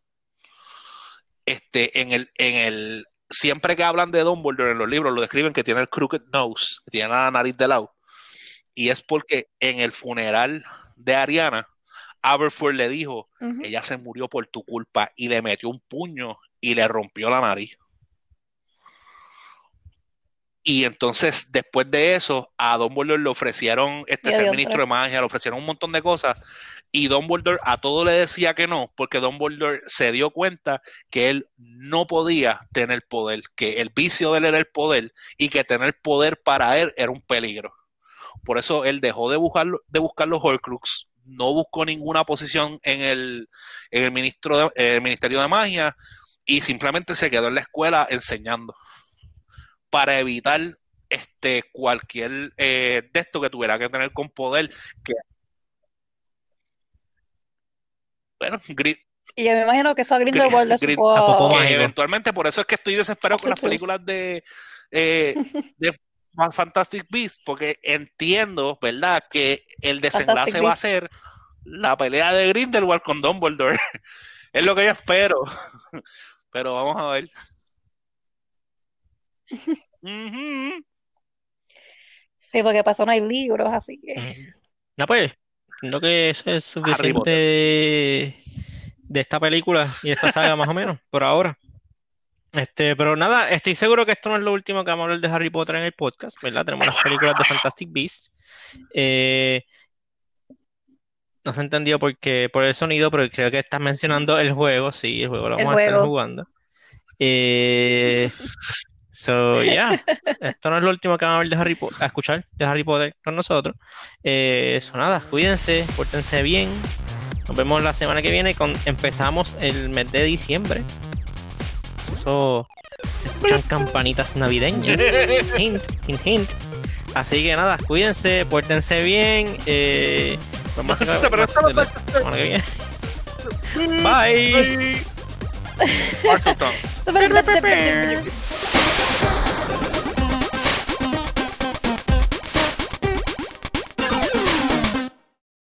Este, en el, en el, siempre que hablan de Dumbledore en los libros, lo describen que tiene el crooked nose, que tiene la nariz de lado. Y es porque en el funeral de Ariana, Aberforth le dijo, ella se murió por tu culpa y le metió un puño y le rompió la nariz. Y entonces, después de eso, a Dumbledore le ofrecieron este ser ministro de magia, le ofrecieron un montón de cosas. Y Dumbledore a todo le decía que no, porque Dumbledore se dio cuenta que él no podía tener poder, que el vicio de él era el poder y que tener poder para él era un peligro. Por eso él dejó de buscar, de buscar los Horcrux, no buscó ninguna posición en el, en el, ministro de- el Ministerio de Magia y simplemente se quedó en la escuela enseñando para evitar este cualquier eh, de esto que tuviera que tener con poder que bueno, Gri- Y yo me imagino que eso a Grindelwald le Grin- supo que eventualmente por eso es que estoy desesperado con las películas de, eh, de Fantastic Beasts, porque entiendo, ¿verdad?, que el desenlace Fantastic va a ser la pelea de Grindelwald con Dumbledore. es lo que yo espero. Pero vamos a ver. Sí, porque pasó no hay libros, así que. No, pues, creo que eso es suficiente de, de esta película y esta saga más o menos, por ahora. Este, pero nada, estoy seguro que esto no es lo último que vamos a hablar de Harry Potter en el podcast, ¿verdad? Tenemos las películas de Fantastic Beasts. Eh, no se entendió porque, por el sonido, pero creo que estás mencionando el juego, sí, el juego lo El vamos a estar juego. jugando. Eh, so, yeah, esto no es lo último que vamos a ver de Harry Po- a escuchar de Harry Potter con nosotros. Eh, eso nada, cuídense, pórtense bien. Nos vemos la semana que viene. Con, empezamos el mes de diciembre. Eso se escuchan campanitas navideñas. Hint, hint, hint. Así que nada, cuídense, pórtense bien. Eh, vamos a la semana que viene. Bye. Super-